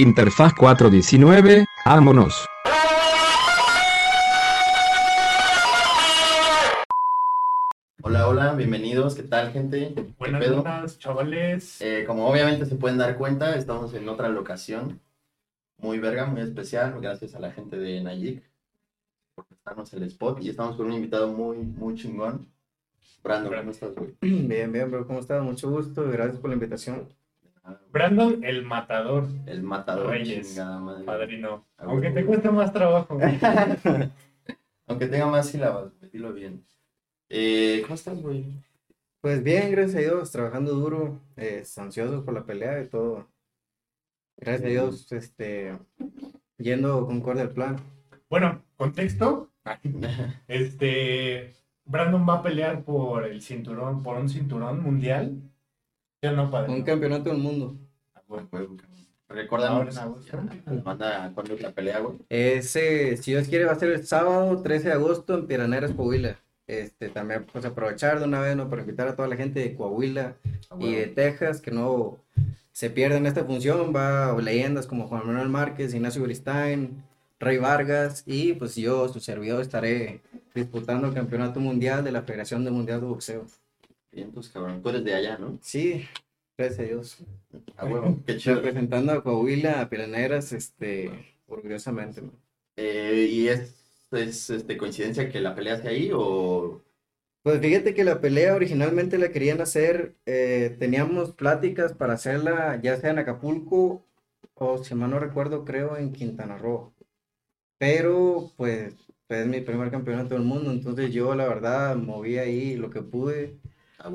Interfaz 419, vámonos. Hola, hola, bienvenidos, ¿qué tal gente? ¿Qué Buenas pedo? noches, chavales. Eh, como obviamente se pueden dar cuenta, estamos en otra locación muy verga, muy especial, gracias a la gente de Nayik por prestarnos el spot y estamos con un invitado muy, muy chingón. Brandon, ¿cómo estás, güey? Bien, bien, bro, ¿cómo estás? Mucho gusto, gracias por la invitación. Brandon, el matador, El matador, Reyes, chingada madre. padrino. Ah, Aunque te cueste más trabajo. Aunque tenga más sílabas, dilo bien. Eh, ¿Cómo estás, güey? Pues bien, gracias a Dios, trabajando duro, eh, ansiosos por la pelea y todo. Gracias a Dios, este, yendo concorde al plan. Bueno, contexto. Este, Brandon va a pelear por el cinturón, por un cinturón mundial. Ya no, padre. Un campeonato del mundo. Cuándo es la pelea, güey. Ese, si Dios quiere, va a ser el sábado 13 de agosto en Piraneras, Coahuila. Este, también, pues aprovechar de una vez, ¿no? Para invitar a toda la gente de Coahuila Ah, y de. Texas que no se pierdan esta función. Va leyendas como Juan Manuel Márquez, Ignacio Beristain, Rey Vargas y pues yo, su servidor, estaré disputando el campeonato mundial de la Federación de Mundial de Boxeo. Bien, pues cabrón, tú eres de allá, ¿no? Sí, gracias a Dios. A huevo, qué chido. Representando a Coahuila, a Piraneras, este, orgullosamente. ¿no? Eh, ¿Y es, es este, coincidencia que la pelea sea ahí o...? Pues fíjate que la pelea originalmente la querían hacer, eh, teníamos pláticas para hacerla ya sea en Acapulco o si mal no recuerdo creo en Quintana Roo. Pero pues es mi primer campeonato del mundo, entonces yo la verdad moví ahí lo que pude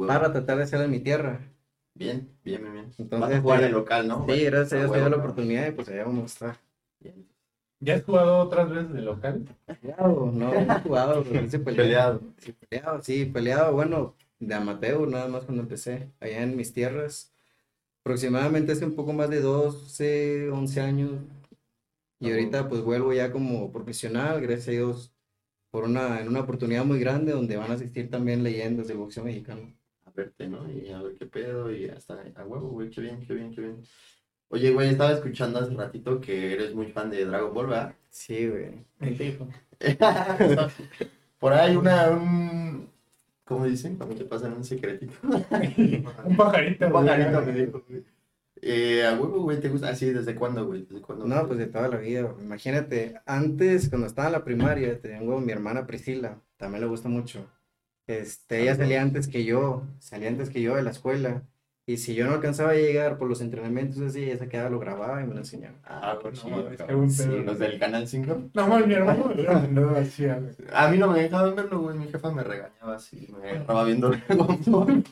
Para tratar de hacerla en mi tierra. Bien, bien, bien, bien. Entonces, Vas a jugar eh, en local, ¿no? Sí, gracias a Dios me dio la oportunidad y pues allá vamos a estar. Bien. ¿Ya has jugado otras veces de local? Peleado, no, no he jugado, pero sí peleado. Peleado. Sí, peleado, sí, peleado, bueno, de amateur nada más cuando empecé, allá en mis tierras, aproximadamente hace un poco más de 12, 11 años, y Ah, ahorita pues vuelvo ya como profesional, gracias a Dios, por una, en una oportunidad muy grande donde van a asistir también leyendas del boxeo mexicano. A verte, ¿no? Y a ver qué pedo y hasta a huevo, güey, qué bien, qué bien, qué bien. Oye, güey, estaba escuchando hace ratito que eres muy fan de Dragon Ball, ¿verdad? Sí, güey. ¿Qué te dijo? Por ahí una, un... ¿Cómo dicen? Cuando te pasan un secretito. Un pajarito. Un pajarito me dijo, güey. Eh, a huevo, güey, ¿te gusta? Así, ¿desde cuándo, güey? ¿Desde cuándo? No, pues de toda la vida. güey. Imagínate, antes, cuando estaba en la primaria, tengo mi hermana Priscila, también le gusta mucho. Este, ella salía antes que yo, salía antes que yo de la escuela. Y si yo no alcanzaba a llegar por los entrenamientos así, ella se quedaba, lo grababa y me lo enseñaba. Ah, pues no, chido, qué buen Sí, los del Canal 5. No, mames, mi hermano me lo mandó así, a ver. A mí no me dejaban verlo, güey. Mi jefa me regañaba así. Me agarraba viendo Ball.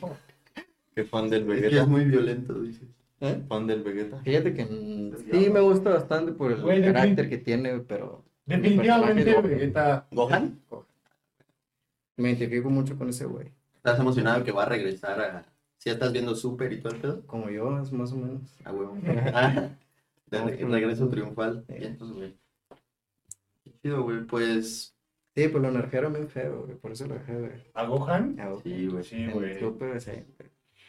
Qué fan del Es que es Vegeta. muy violento, dices. ¿Eh? Fan del Vegeta. Fíjate que mm, sí me gusta bastante por el Güey, de carácter que tiene, pero Definitivamente personaje es Vegeta. ¿Gohan? me identifico mucho con ese güey. ¿Estás emocionado que va a regresar a... Si ya estás viendo Super y todo el pedo? Como yo, es más o menos. A huevo. De re- regreso triunfal. Pues, güey. Qué chido, güey. Pues... Sí, pues lo nerfearon bien feo, güey, por eso lo dejé de ver. ¿A Gohan? Ah, Sí, güey. Sí, en güey. Super, sí.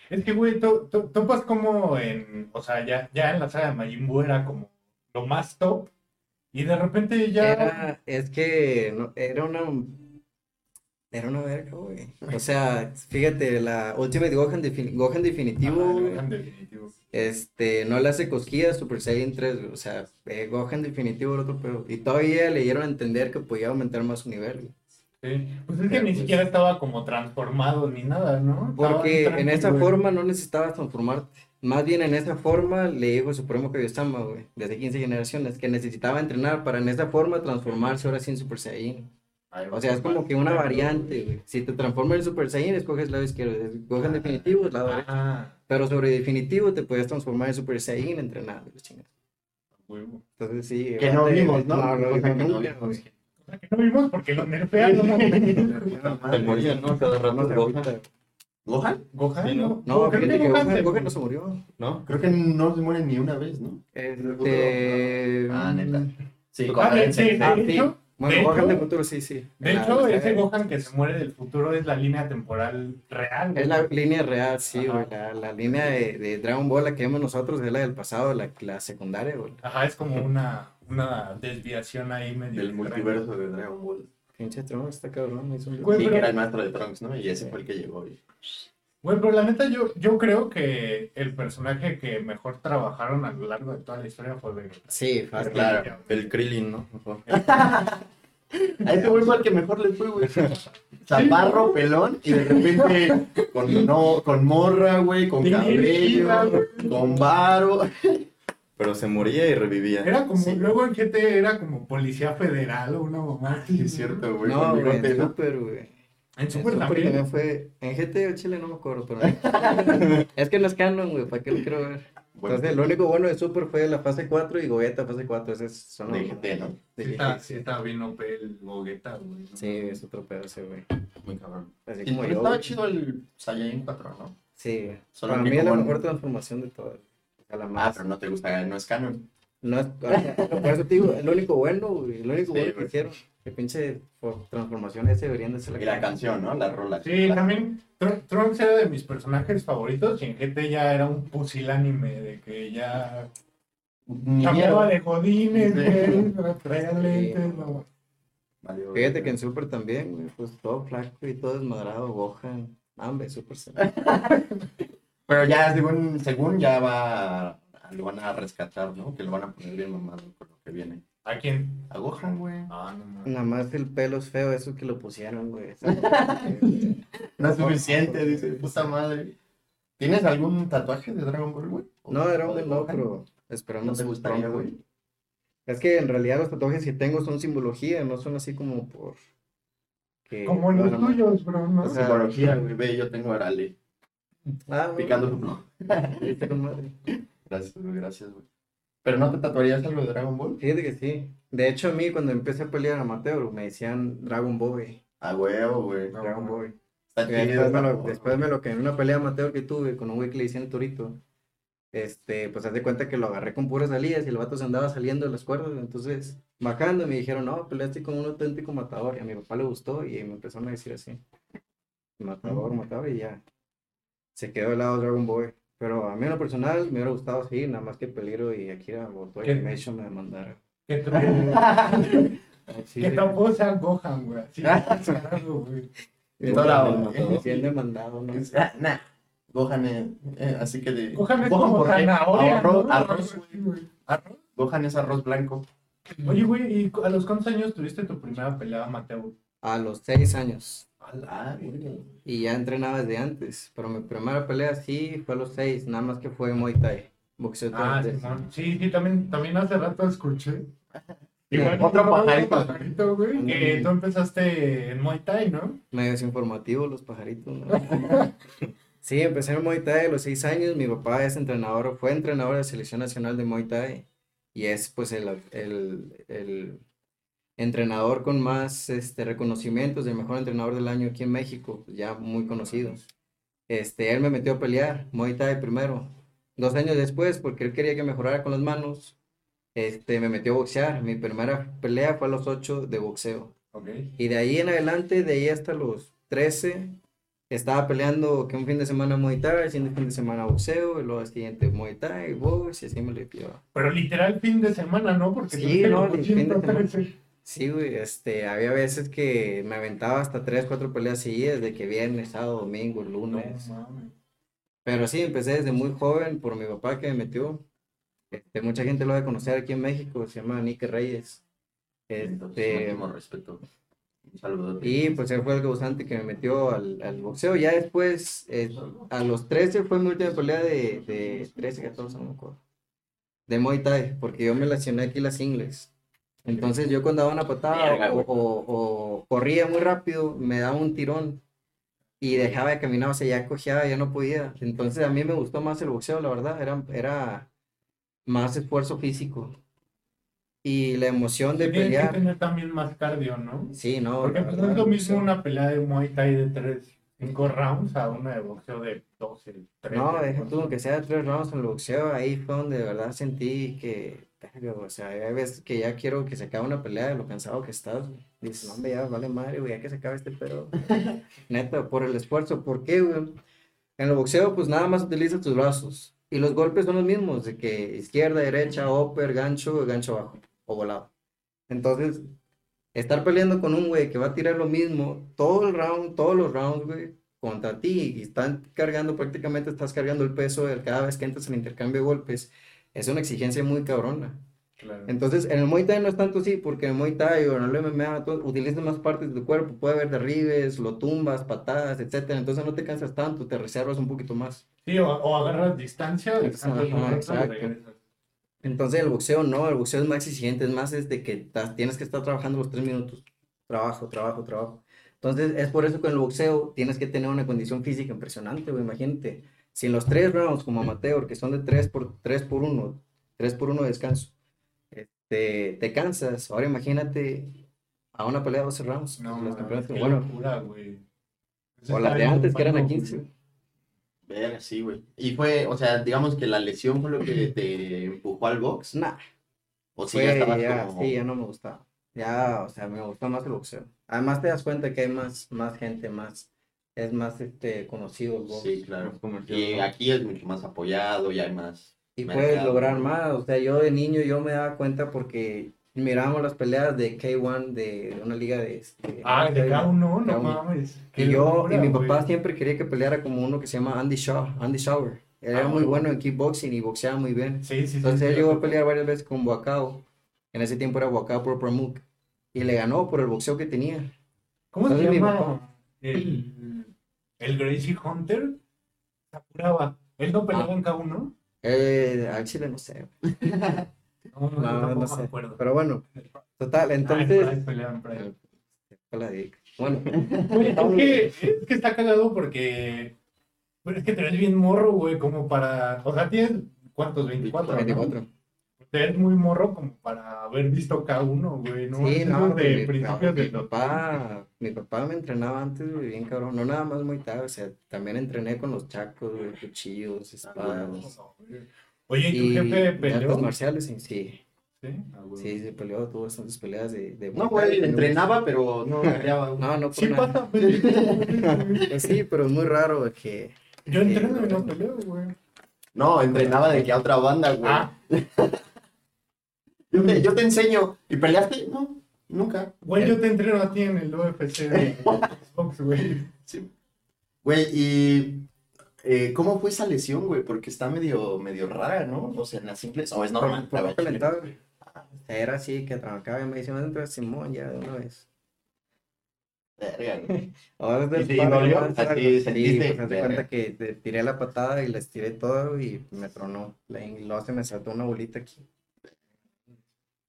Es que, güey, to- to- topas como en, o sea, ya, ya en la saga de Majin Buu era como lo más top. Y de repente ya... Era, es que no, era una era una verga, güey. O sea, fíjate, la Ultimate Gohan, definitivo, Ah, Gohan definitivo. este, no le hace cosquillas Super Saiyan 3, güey. O sea, eh, Gohan definitivo era otro pedo. Y todavía le dieron a entender que podía aumentar más su nivel, güey. Sí. Pues es que Pero, ni pues- siquiera estaba como transformado ni nada, ¿no? Porque en esa güey. forma no necesitabas transformarte. Más bien en esa forma le dijo el Supremo Kaiosama, güey, desde 15 generaciones, que necesitaba entrenar para en esa forma transformarse ahora sí en Super Saiyan. Ay, O sea, es como que una variante, güey. Si te transformas en Super Saiyan, escoges el lado izquierdo. Si Gohan definitivo, es lado derecho. Ah, Pero sobre definitivo te puedes transformar en Super Saiyan entrenando, huevo. Entonces sí. Que no vimos, ¿no? No, no, que no nunca, vimos. güey. O sea, que no vimos porque lo nerfearon. Se moría, ¿no? Cada rato No se Gohan. ¿Gohan? Gohan, Sí, ¿no? ¿no? Creo que Gohan Gohan, se- Gohan no se murió. ¿No? Creo que no se muere ni una vez, ¿no? Este... Ah, neta. Sí, Ah, de, sí, de- de Ah, sí. hecho, Bueno, De Gohan hecho- del futuro, sí, sí. De La- hecho, la- ese Gohan que se muere del futuro es la línea temporal real. güey. Es la línea real, sí, güey. La, la línea de, de Dragon Ball, la que vemos nosotros, es la del pasado, la, la secundaria, güey. Ajá, es como una, una desviación ahí medio. Del multiverso de Dragon Ball. Pinche Trunks está cabrón. hizo un- Güey, Sí, pero- que era el maestro de Trunks, ¿no? Y ese fue el que llegó. y- Güey, pero la neta, yo, yo creo que el personaje que mejor trabajaron a lo largo de toda la historia fue Vegeta. Sí, fácil. Claro. El Krillin, ¿no? A ese güey fue el que mejor le fue, güey. Chaparro, pelón, y de repente con, no, con morra, güey, con cabello, con varo. Pero se moría y revivía. Era como, Sí. luego en GT era como policía federal o una mamá. Sí, es cierto, güey. No, güey, en ¿no? Super, güey. En En Super Super también. también fue. En GT o Chile no me acuerdo, pero. es que no es canon, güey, ¿para qué lo quiero ver? Bueno, Entonces, lo único bueno de Super fue la fase 4 y Gogeta fase 4. Ese es son de GT, ¿no? de Sí, está, sí estaba bien OP el Gogeta, güey. Sí, es otro pedo ese, güey. Muy cabrón. Así Y como pero yo. estaba güey. chido el Saiyajin 4, ¿no? Sí, Solo para mí es la mejor transformación de todas. Ah, pero no te gusta, no es canon. No es, o sea, por eso te digo, es lo único bueno, güey, lo único Sí, bueno que hicieron. Que pinche por transformación ese deberían de ser la Y la canción, ¿no? La rola. Sí, también Tr- Trunks era de mis personajes favoritos y en GT ya era un pusilánime de que ya cambiaba de jodines, güey, no. Fíjate que en Super también, güey, pues todo flaco y todo desmadrado, Gohan. Hambre, Super se- Pero ya, según, según ya va, a- lo van a rescatar, ¿no? Que lo van a poner bien mamado con lo que viene. ¿A quién? A Gohan, güey. Ah, no mames. Nada más el pelo es feo, eso que lo pusieron, güey. No es suficiente, dice, puta madre. ¿Tienes algún tatuaje de Dragon Ball, güey? No, era ¿O de un no, Gohan? pero ¿No esperamos te gustaría, güey? Es que en realidad los tatuajes que tengo son simbología, no son así como por. Que, Como los tuyos, bro, ¿no? Psicología, güey. Ve, yo tengo Arale Ah, güey, picando está con madre. Gracias, güey, gracias, güey. ¿Pero no te tatuarías algo de Dragon Ball? Fíjate que sí. De hecho, a mí cuando empecé a pelear amateur me decían Dragon Boy. A huevo, güey. Dragon. Está chido. después, me lo, después me lo que en una pelea amateur que tuve con un güey que le decían Torito, este, pues haz de cuenta que lo agarré con puras salidas y el vato se andaba saliendo de las cuerdas, entonces bajando me dijeron, no, peleaste con un auténtico matador, y a mi papá le gustó y me empezaron a decir así, matador, matador, y ya, se quedó al lado Dragon Boy, pero a mí en lo personal me hubiera gustado seguir, nada más que Peligro y Akira o Toy ¿Qué? Animation me tr- Sí, que tampoco sea Gohan, güey. Güey. Bien Toda- demandado, bien demandado, ¿no? Ah, nah. Gohan, eh, eh, así que de. Gohan es como ¿por qué? zanahoria, Arroz, ¿no? arroz, Sí, güey. Arroz. Gohan es arroz blanco. Oye, güey, ¿y a los cuántos años tuviste tu primera pelea amateur? A los seis años. Y ya entrenaba desde antes, pero mi primera pelea sí fue a los seis, nada más que fue Muay Thai, boxeo Ah. Sí, sí, también, también hace rato escuché. Otro otro pajarito. pajarito, güey, que Mm. tú empezaste en Muay Thai, ¿no? Medios informativos los pajaritos, ¿no? sí, empecé en Muay Thai a los seis años, mi papá es entrenador, fue entrenador de la selección nacional de Muay Thai y es pues el, el, el entrenador con más este, reconocimientos, el mejor entrenador del año aquí en México, ya muy conocido. Este, él me metió a pelear, Muay Thai primero. Dos años después, porque él quería que mejorara con las manos, este, me metió a boxear. Mi primera pelea fue a los ocho de boxeo. Ok. Y de ahí en adelante, de ahí hasta los 13, estaba peleando que un fin de semana Muay Thai, el siguiente fin de semana boxeo, y luego el siguiente Muay Thai, box, y así me lo llevaba. Pero literal fin de semana, ¿no? Porque Sí, no, el fin de semana. 113. Sí, güey, este, había veces que me aventaba hasta tres, cuatro peleas seguidas, de que viernes, sábado, domingo, No lunes. mames. Pero sí, empecé desde muy joven por mi papá que me metió. Este, mucha gente lo va a conocer aquí en México, se llama Nick Reyes. Entonces, Este, máximo respeto. Un saludo. y pues él fue el causante que me metió al, al boxeo. Ya después, eh, a los 13 fue mi última pelea de, de 13, 14, no me acuerdo. De Muay Thai, porque yo me lesioné aquí las ingles. Entonces yo cuando daba una patada o, o- o corría muy rápido, me daba un tirón y dejaba de caminar, o sea, ya cojeaba, ya no podía. Entonces a mí me gustó más el boxeo, la verdad, era, era más esfuerzo físico. Y la emoción de Tienes que pelear. tener también más cardio, ¿no? Sí, no. Porque la pues, verdad, no es lo mismo boxeo- una pelea de Muay Thai de 3, 5 rounds a una de boxeo de 12, 13. No, deja tú que sea tres rounds en el boxeo, ahí fue donde de verdad sentí que o sea, hay veces que ya quiero que se acabe una pelea de lo cansado que estás, güey. Dices, no, hombre, ya vale madre, güey, ya que se acabe este pedo. Neta, por el esfuerzo. ¿Por qué, güey? En el boxeo, pues nada más utilizas tus brazos. Y los golpes son los mismos, de que izquierda, derecha, upper, gancho, gancho abajo, o volado. Entonces, estar peleando con un güey que va a tirar lo mismo todo el round, todos los rounds, güey, contra ti, y están cargando, prácticamente estás cargando el peso de cada vez que entras en intercambio de golpes, es una exigencia muy cabrona. Claro. Entonces, en el Muay Thai no es tanto así, porque en el Muay Thai o en el MMA utilizas más partes de tu cuerpo, puede haber derribes, lo tumbas, patadas, etcétera. Entonces no te cansas tanto, te reservas un poquito más. Sí, o, o agarras distancia, exacto. regresas. Entonces el boxeo no, el boxeo es más exigente, es más es de que tienes que estar trabajando los tres minutos. Trabajo, trabajo, trabajo. Entonces es por eso que en el boxeo tienes que tener una condición física impresionante, güey. Imagínate, si en los tres rounds como amateur, que son de tres por, tres por uno, tres por uno de descanso, este, te cansas, ahora imagínate a una pelea de 12 rounds. No, los qué bueno, locura, güey. o las de antes que eran a 15. Verga, sí, güey. Y fue, o sea, digamos que la lesión fue lo que te empujó al box. Nah, O si fue, ya estabas ya, como. sí, ya no me gustaba. Ya, o sea, me gustó más el boxeo. Además te das cuenta que hay más, más gente, más, es más este, conocido el box. Sí, claro. Y aquí es mucho más apoyado y hay más. Y mercado, puedes lograr más. O sea, yo de niño yo me daba cuenta porque mirábamos las peleas de K1 de una liga de... este, Ah, de K1, no, no K1. mames. Qué Y yo, locura, y mi güey. papá siempre quería que peleara como uno que se llama Andy Shaw, Andy. Él era Ah, muy bueno en kickboxing y boxeaba muy bien. Sí, sí, sí. Entonces sí, él sí, llegó sí. a pelear varias veces con Boacao. En ese tiempo era Boacao por Pramuk. Y le ganó por el boxeo que tenía. ¿Cómo se Entonces, mi llama papá- el, el Gracie Hunter? Sakuraba. ¿Él no peleaba Ah. en K1? Eh, al chile no sé. No, No, no sé. me acuerdo. Pero bueno, total, Ah, en entonces... Pride peleaba en Pride. Hola, Dick. Bueno, es que, es que está cagado porque. Pero es que te ves bien morro, güey, como para. O sea, tienes. ¿Cuántos? 24. ¿no? 24. Te ves muy morro como para haber visto K1, güey, ¿no? Sí, Es no, de mi, principios mi de los- papá, mi papá me entrenaba antes, güey, bien cabrón, no nada más muy tarde, o sea, también entrené con los chacos, güey, cuchillos, espadas, Oye, ¿y tu jefe de peleó? artes marciales, sí, sí, Sí, Ah, güey. sí, se peleó, tuvo bastantes peleas de, de No, güey, entrenaba, pero no peleaba. No, no por Sí nada. pasa. Pues sí, pero es muy raro güey, que, Yo entreno y no peleo, güey. No, entrenaba de que a otra banda, güey. Ah, Yo, te, yo te enseño. ¿Y peleaste? No, nunca. güey, yo te entreno a ti en el UFC de Xbox, güey. Sí. Güey, y eh, ¿cómo fue esa lesión, güey? Porque está medio, medio rara, ¿no? O sea, en las simples, o es normal. por, por la güey. Era así, que trancaba y me decía, entra Simón ya de una vez. verga, güey. Ahora ¿Y te padre, dolió? ¿no? Así sentiste, pues de cuenta que te tiré la patada y les tiré todo y me tronó. La- Y luego se me saltó una bolita aquí.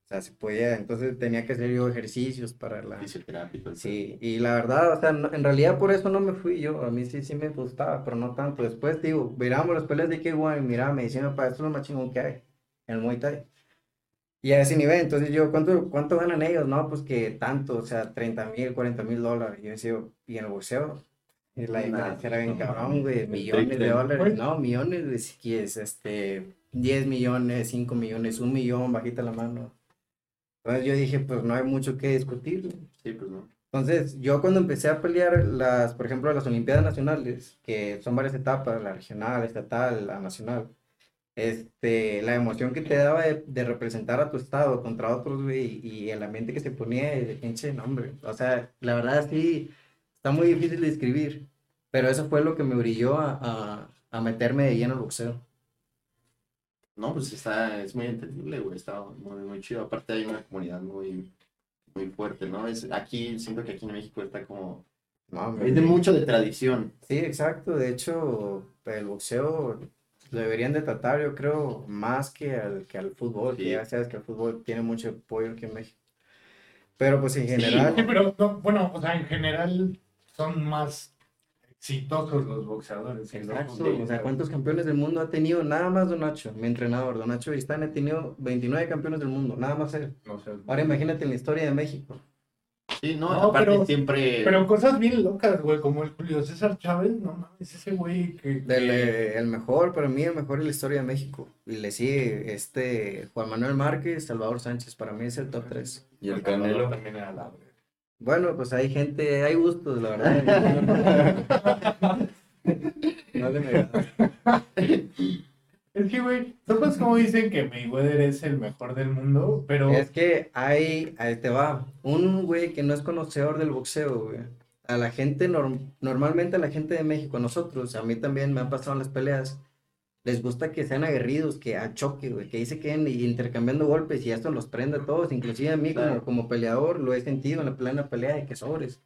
O sea, se podía, entonces tenía que hacer yo ejercicios para la... Fisioterapia. Sí, y la verdad, o sea, no- en realidad por eso no me fui yo, a mí sí, sí me gustaba, pero no tanto. Después, digo, miramos las peleas de K1 y miraba, me decían, para esto es lo más chingón que hay, en el Muay Thai. Y a ese nivel, entonces yo, ¿cuánto, cuánto ganan ellos? No, pues que tanto, o sea, 30 mil, 40 mil dólares. Y yo decía, ¿y en el boxeo? Y la diferencia era bien cabrón, güey, millones de dólares. No, millones, güey, si quieres, este, 10 millones, 5 millones, un millón, bajita la mano. Entonces yo dije, pues no hay mucho que discutir. Sí, pues no. Entonces, yo cuando empecé a pelear las, por ejemplo, las Olimpiadas Nacionales, que son varias etapas, la regional, estatal, la nacional, este, la emoción que te daba de, de representar a tu estado contra otros, güey, y el ambiente que se ponía de pinche nombre. O sea, la verdad sí, está muy difícil de describir, pero eso fue lo que me brilló a, a, a meterme de lleno al boxeo. No, pues está, es muy entendible, güey. Está muy, muy chido. Aparte hay una comunidad muy, muy fuerte, ¿no? Es, aquí, siento que aquí en México está como... No. Es de mucho de tradición. Sí, exacto. De hecho, el boxeo lo deberían de tratar, yo creo, más que al, que al fútbol, Sí. que ya sabes que el fútbol tiene mucho apoyo aquí en México. Pero pues en general, Sí, pero no, bueno, o sea, en general son más exitosos los boxeadores. los exacto. O sea. ¿cuántos campeones del mundo ha tenido? Nada más Don Nacho, mi entrenador, Don Nacho Vistán ha tenido 29 campeones del mundo, nada más él. No sé. Ahora imagínate en la historia de México. Sí, no, No, aparte pero- siempre. Pero cosas bien locas, güey, como el Julio César Chávez, no mames, ese güey que... Del, que- eh, el mejor, para mí, el mejor en la historia de México. Y le sigue este Juan Manuel Márquez, Salvador Sánchez. Para mí es el top 3. Y el Canelo. también era la. Bueno, pues hay gente, hay gustos, la verdad. No le negas. Es que, güey, ¿sabes cómo dicen que Mayweather es el mejor del mundo? Pero... Es que hay, ahí te va, un güey que no es conocedor del boxeo, güey. A la gente, norm- normalmente a la gente de México, a nosotros, a mí también me han pasado en las peleas, les gusta que sean aguerridos, que a choque, güey, que ahí se queden intercambiando golpes y esto los prende a todos, inclusive a mí como, Claro. como peleador lo he sentido en la plena pelea de que sobres.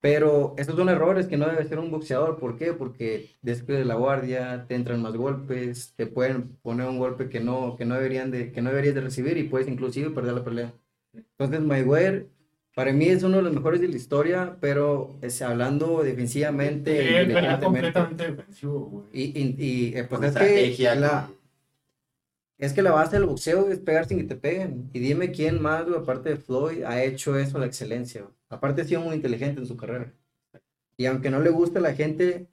Pero estos son errores que no debe ser un boxeador. ¿Por qué? Porque descuidas la guardia, te entran más golpes, te pueden poner un golpe que no, que no deberían de, que no deberías de recibir y puedes inclusive perder la pelea. Entonces Mayweather para mí es uno de los mejores de la historia, pero es, hablando defensivamente, Sí, él completamente defensivo, güey. Y, y, y, eh, pues con es estrategia. que la, es que la base del boxeo es pegar sin que te peguen. Y dime quién más, güey, aparte de Floyd, ha hecho eso a la excelencia. güey. Aparte ha sido muy inteligente en su carrera. Y aunque no le guste a la gente,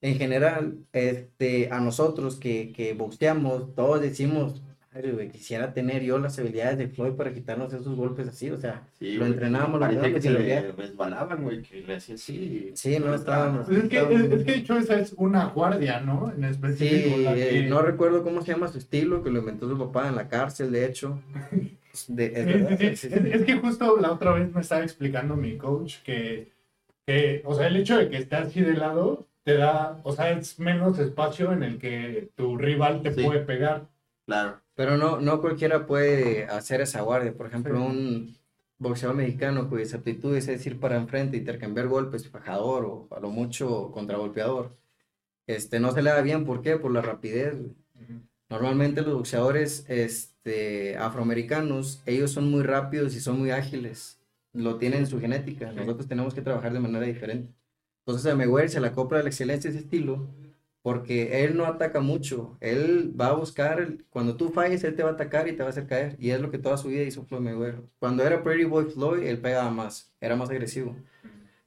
en general, este, a nosotros que, que boxeamos, todos decimos, "Madre, güey, quisiera tener yo las habilidades de Floyd para quitarnos esos golpes así. O sea, Sí, lo entrenábamos, lo Parecía que entrenábamos se y lo le resbalaban, güey, que le hacía así. Sí, no, estábamos- Pues es, que, es, es que de hecho esa es una guardia, ¿no? En específico. Sí, la eh, que- no recuerdo cómo se llama su estilo, que lo inventó su papá en la cárcel, de hecho. De- es que justo la otra vez me estaba explicando mi coach que, que, o sea, el hecho de que esté así de lado te da, o sea, es menos espacio en el que tu rival te Sí. puede pegar. Claro. Pero no, no cualquiera puede hacer esa guardia. Por ejemplo, Sí. un boxeador mexicano cuyas aptitudes es ir para enfrente, intercambiar golpes, fajador o a lo mucho contragolpeador. Este, no se le da bien, ¿por qué? Por la rapidez. güey. Normalmente los boxeadores este, afroamericanos, ellos son muy rápidos y son muy ágiles. Lo tienen en su genética. Nosotros tenemos que trabajar de manera diferente. Entonces a Mayweather se le acopla la excelencia de ese estilo porque él no ataca mucho. Él va a buscar, cuando tú falles, él te va a atacar y te va a hacer caer. Y es lo que toda su vida hizo Floyd Mayweather. Cuando era Pretty Boy Floyd, él pegaba más, era más agresivo.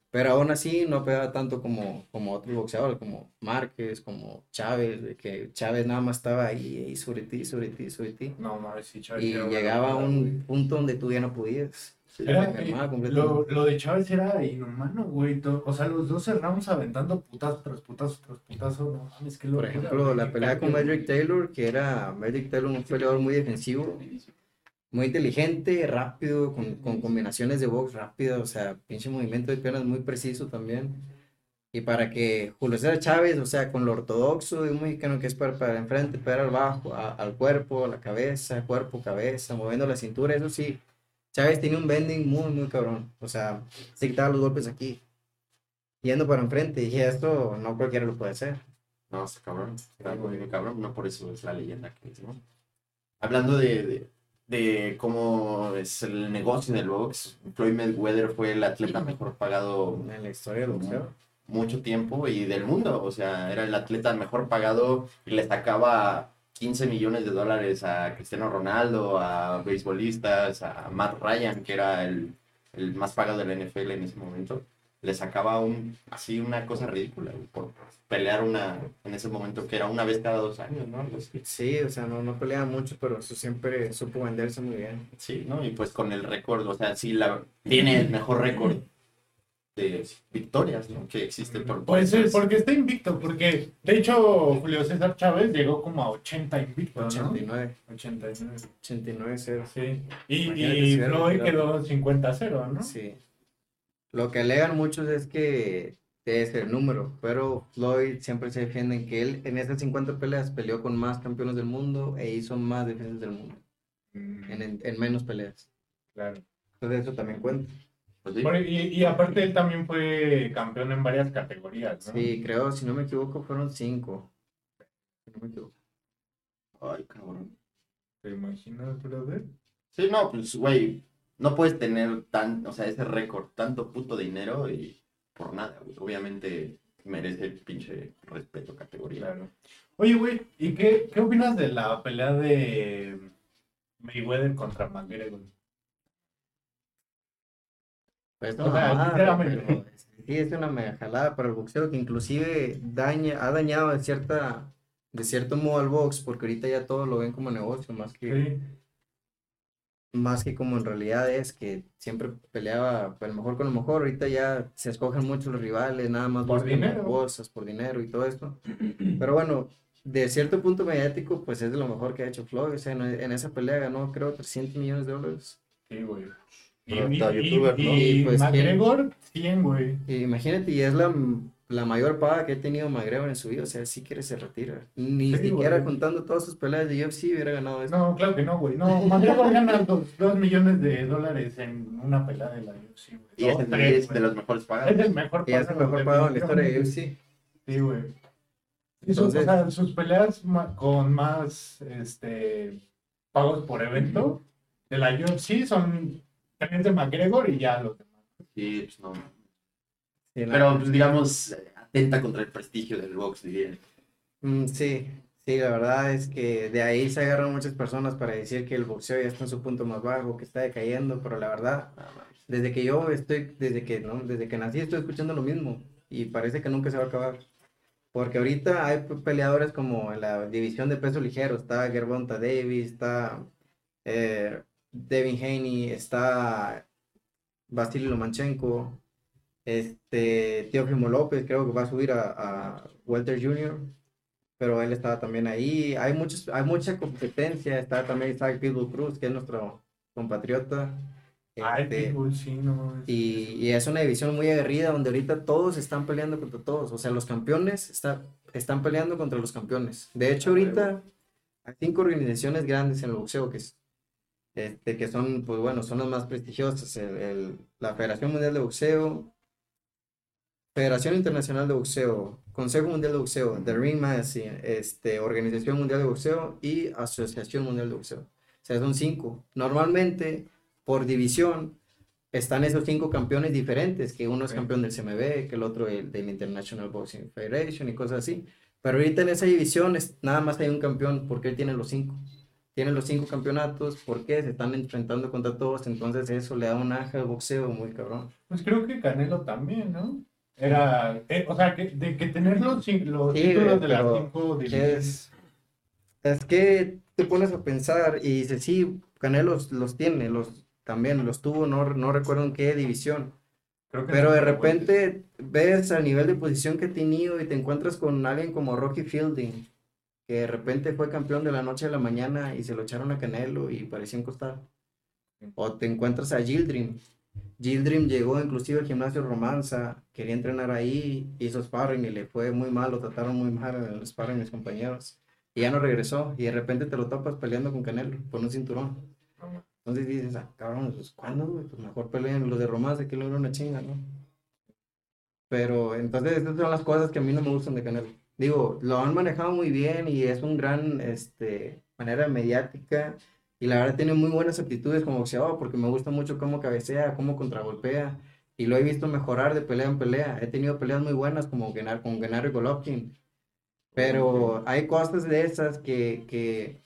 Pero aún así no pegaba tanto como, como otros boxeadores, como Márquez, como Chávez, que Chávez nada más estaba ahí, ahí sobre ti, sobre ti, sobre ti. No, mames, sí, Chávez. Y llegaba a un punto donde tú ya no podías. Sí. Era- eh, lo, lo de Chávez era inhumano, güey. O sea, los dos cerramos aventando putazo tras putazo tras putazo. No mames, qué Por ejemplo, la pelea con. Medrick Taylor, que era Medrick Taylor un peleador muy defensivo, muy inteligente, rápido, con, con combinaciones de box rápidas, o sea, pinche movimiento de piernas muy preciso también. Y para que Julio César Chávez, o sea, con lo ortodoxo de un mexicano que es para, para enfrente, para al bajo, a- al cuerpo, a la cabeza, cuerpo, cabeza, moviendo la cintura, eso sí, Chávez tiene un bending muy, muy cabrón. O sea, se quitaba los golpes aquí, yendo para enfrente, y esto no cualquiera lo puede hacer. No, está cabrón. Está muy muy cabrón. No por eso es la leyenda que es, ¿no? Hablando de, de, de cómo es el negocio del box, Floyd Mayweather fue el atleta mejor pagado En la historia del boxeo. mucho tiempo y del mundo. O sea, era el atleta mejor pagado y le sacaba 15 millones de dólares a Cristiano Ronaldo, a beisbolistas, a Matt Ryan, que era el, el más pagado de la NFL en ese momento. Le sacaba un, así una cosa ridícula güey, por pelear una, en ese momento que era una vez cada dos años, ¿no? Sí, o sea, no, no pelea mucho, pero eso siempre supo venderse muy bien. Sí, ¿no? Y pues con el récord, o sea, sí la, tiene el mejor récord de victorias, ¿no? Que existe por Puede ser, pues, porque está invicto, porque de hecho Julio César Chávez llegó como a 80 invictos, ¿no? 89, 89. 89 0. Sí. Y, Imagínate y Floyd quedó 50-0, ¿no? Sí. Lo que alegan muchos es que es el número, pero Floyd siempre se defiende en que él en esas 50 peleas peleó con más campeones del mundo e hizo más defensas del mundo Mm, en, en- en menos peleas. claro. Entonces eso también cuenta. Sí. Bueno, y, y aparte él también fue campeón en varias categorías, ¿no? Sí, creo, si no me equivoco, fueron 5. Si no me equivoco. Ay, cabrón. ¿Te imaginas, brother? Sí, no, pues, güey, no puedes tener tan, o sea, ese récord, tanto puto dinero y por nada, güey. Obviamente merece pinche respeto, categoría. Claro. Oye, güey, ¿y qué, qué opinas de la pelea de Mayweather contra McGregor? Pues O sea, mamada, sinceramente. pero sí, es una mega jalada para el boxeo que inclusive daña, ha dañado de cierta, de cierto modo al box, porque ahorita ya todos lo ven como negocio, más que, Sí. más que como en realidad es, que siempre peleaba pues, el mejor con lo mejor, ahorita ya se escogen mucho los rivales, nada más Por dinero. bolsas, por dinero y todo esto. Pero bueno, de cierto punto mediático, pues es de lo mejor que ha hecho Floyd, o sea, en, en esa pelea ganó creo 300 millones de dólares. Sí, güey. Y, Pero y, ¿no? y pues, McGregor, 100, güey. Imagínate, y es la, la mayor paga que ha tenido McGregor en su vida, o sea, si quiere se retira. Ni Sí, siquiera güey. contando todas sus peleas de UFC hubiera ganado esto. No, claro que no, güey. No, McGregor gana dos, dos millones de dólares en una pelea de la UFC, güey. Y es, el- es de los mejores Es pagados. el mejor Y es el mejor pagado en la historia de UFC. Sí, güey. Sus, o sea, sus peleas con más este, pagos por evento de la UFC son también de McGregor y ya los demás. Sí, pues no. Sí, Pero, pues, digamos, atenta contra el prestigio del box, diría. Mm, sí, sí, la verdad es que de ahí se agarran muchas personas para decir que el boxeo ya está en su punto más bajo, que está decayendo, pero la verdad, más. desde que yo estoy, desde que, ¿no? Desde que nací estoy escuchando lo mismo y parece que nunca se va a acabar. Porque ahorita hay pe- peleadores como en la división de peso ligero, está Gervonta Davis, está eh, Devin Haney, está Vasily Lomachenko, este Teófimo López, creo que va a subir a, a Welter Jr., pero él estaba también ahí. Hay muchos, hay mucha competencia, está también Isaac Pitbull Cruz, que es nuestro compatriota. Ay, Este, Pitbull, sí, no. es- y, y es una división muy aguerrida donde ahorita todos están peleando contra todos. O sea, los campeones está- están peleando contra los campeones. De hecho, ahorita hay cinco organizaciones grandes en el boxeo que, es- este, que son, pues bueno, son las más prestigiosas. El- el- la Federación Mundial de Boxeo, Federación Internacional de Boxeo, Consejo Mundial de Boxeo, The Ring Magazine, este, Organización Mundial de Boxeo y Asociación Mundial de Boxeo. O sea, son cinco. Normalmente, por división, están esos cinco campeones diferentes, que uno es campeón del CMB, que el otro el, del International Boxing Federation y cosas así. Pero ahorita en esa división es, nada más hay un campeón, porque él tiene los cinco. Tienen los cinco campeonatos, porque se están enfrentando contra todos, entonces eso le da un aja al boxeo muy cabrón. Pues creo que Canelo también, ¿no? Era, eh, o sea, que, de que tener los, los Sí, títulos de las cinco divisiones. es, es que te pones a pensar y dices, sí, Canelo los, tiene, los, también los tuvo, no, no recuerdo en qué división. Creo que Pero no de repente ves al nivel de posición que ha tenido y te encuentras con alguien como Rocky Fielding, que de repente fue campeón de la noche a la mañana y se lo echaron a Canelo y parecía un costal. O te encuentras a Gildrim. Gildrim llegó inclusive al gimnasio Romanza, quería entrenar ahí, hizo sparring y le fue muy mal, lo trataron muy mal en el sparring mis compañeros. Y ya no regresó y de repente te lo topas peleando con Canelo por un cinturón. Entonces dices, ah, cabrón, pues ¿cuándo? Pues mejor peleen los de Romanza que luego una chinga, ¿no? Pero entonces estas son las cosas que a mí no me gustan de Canelo. Digo, lo han manejado muy bien y es un gran, este, manera mediática y la verdad tiene muy buenas aptitudes como boxeador porque me gusta mucho cómo cabecea, cómo contragolpea y lo he visto mejorar de pelea en pelea. He tenido peleas muy buenas como ganar con Gennaro Golovkin, pero hay cosas de esas que, que,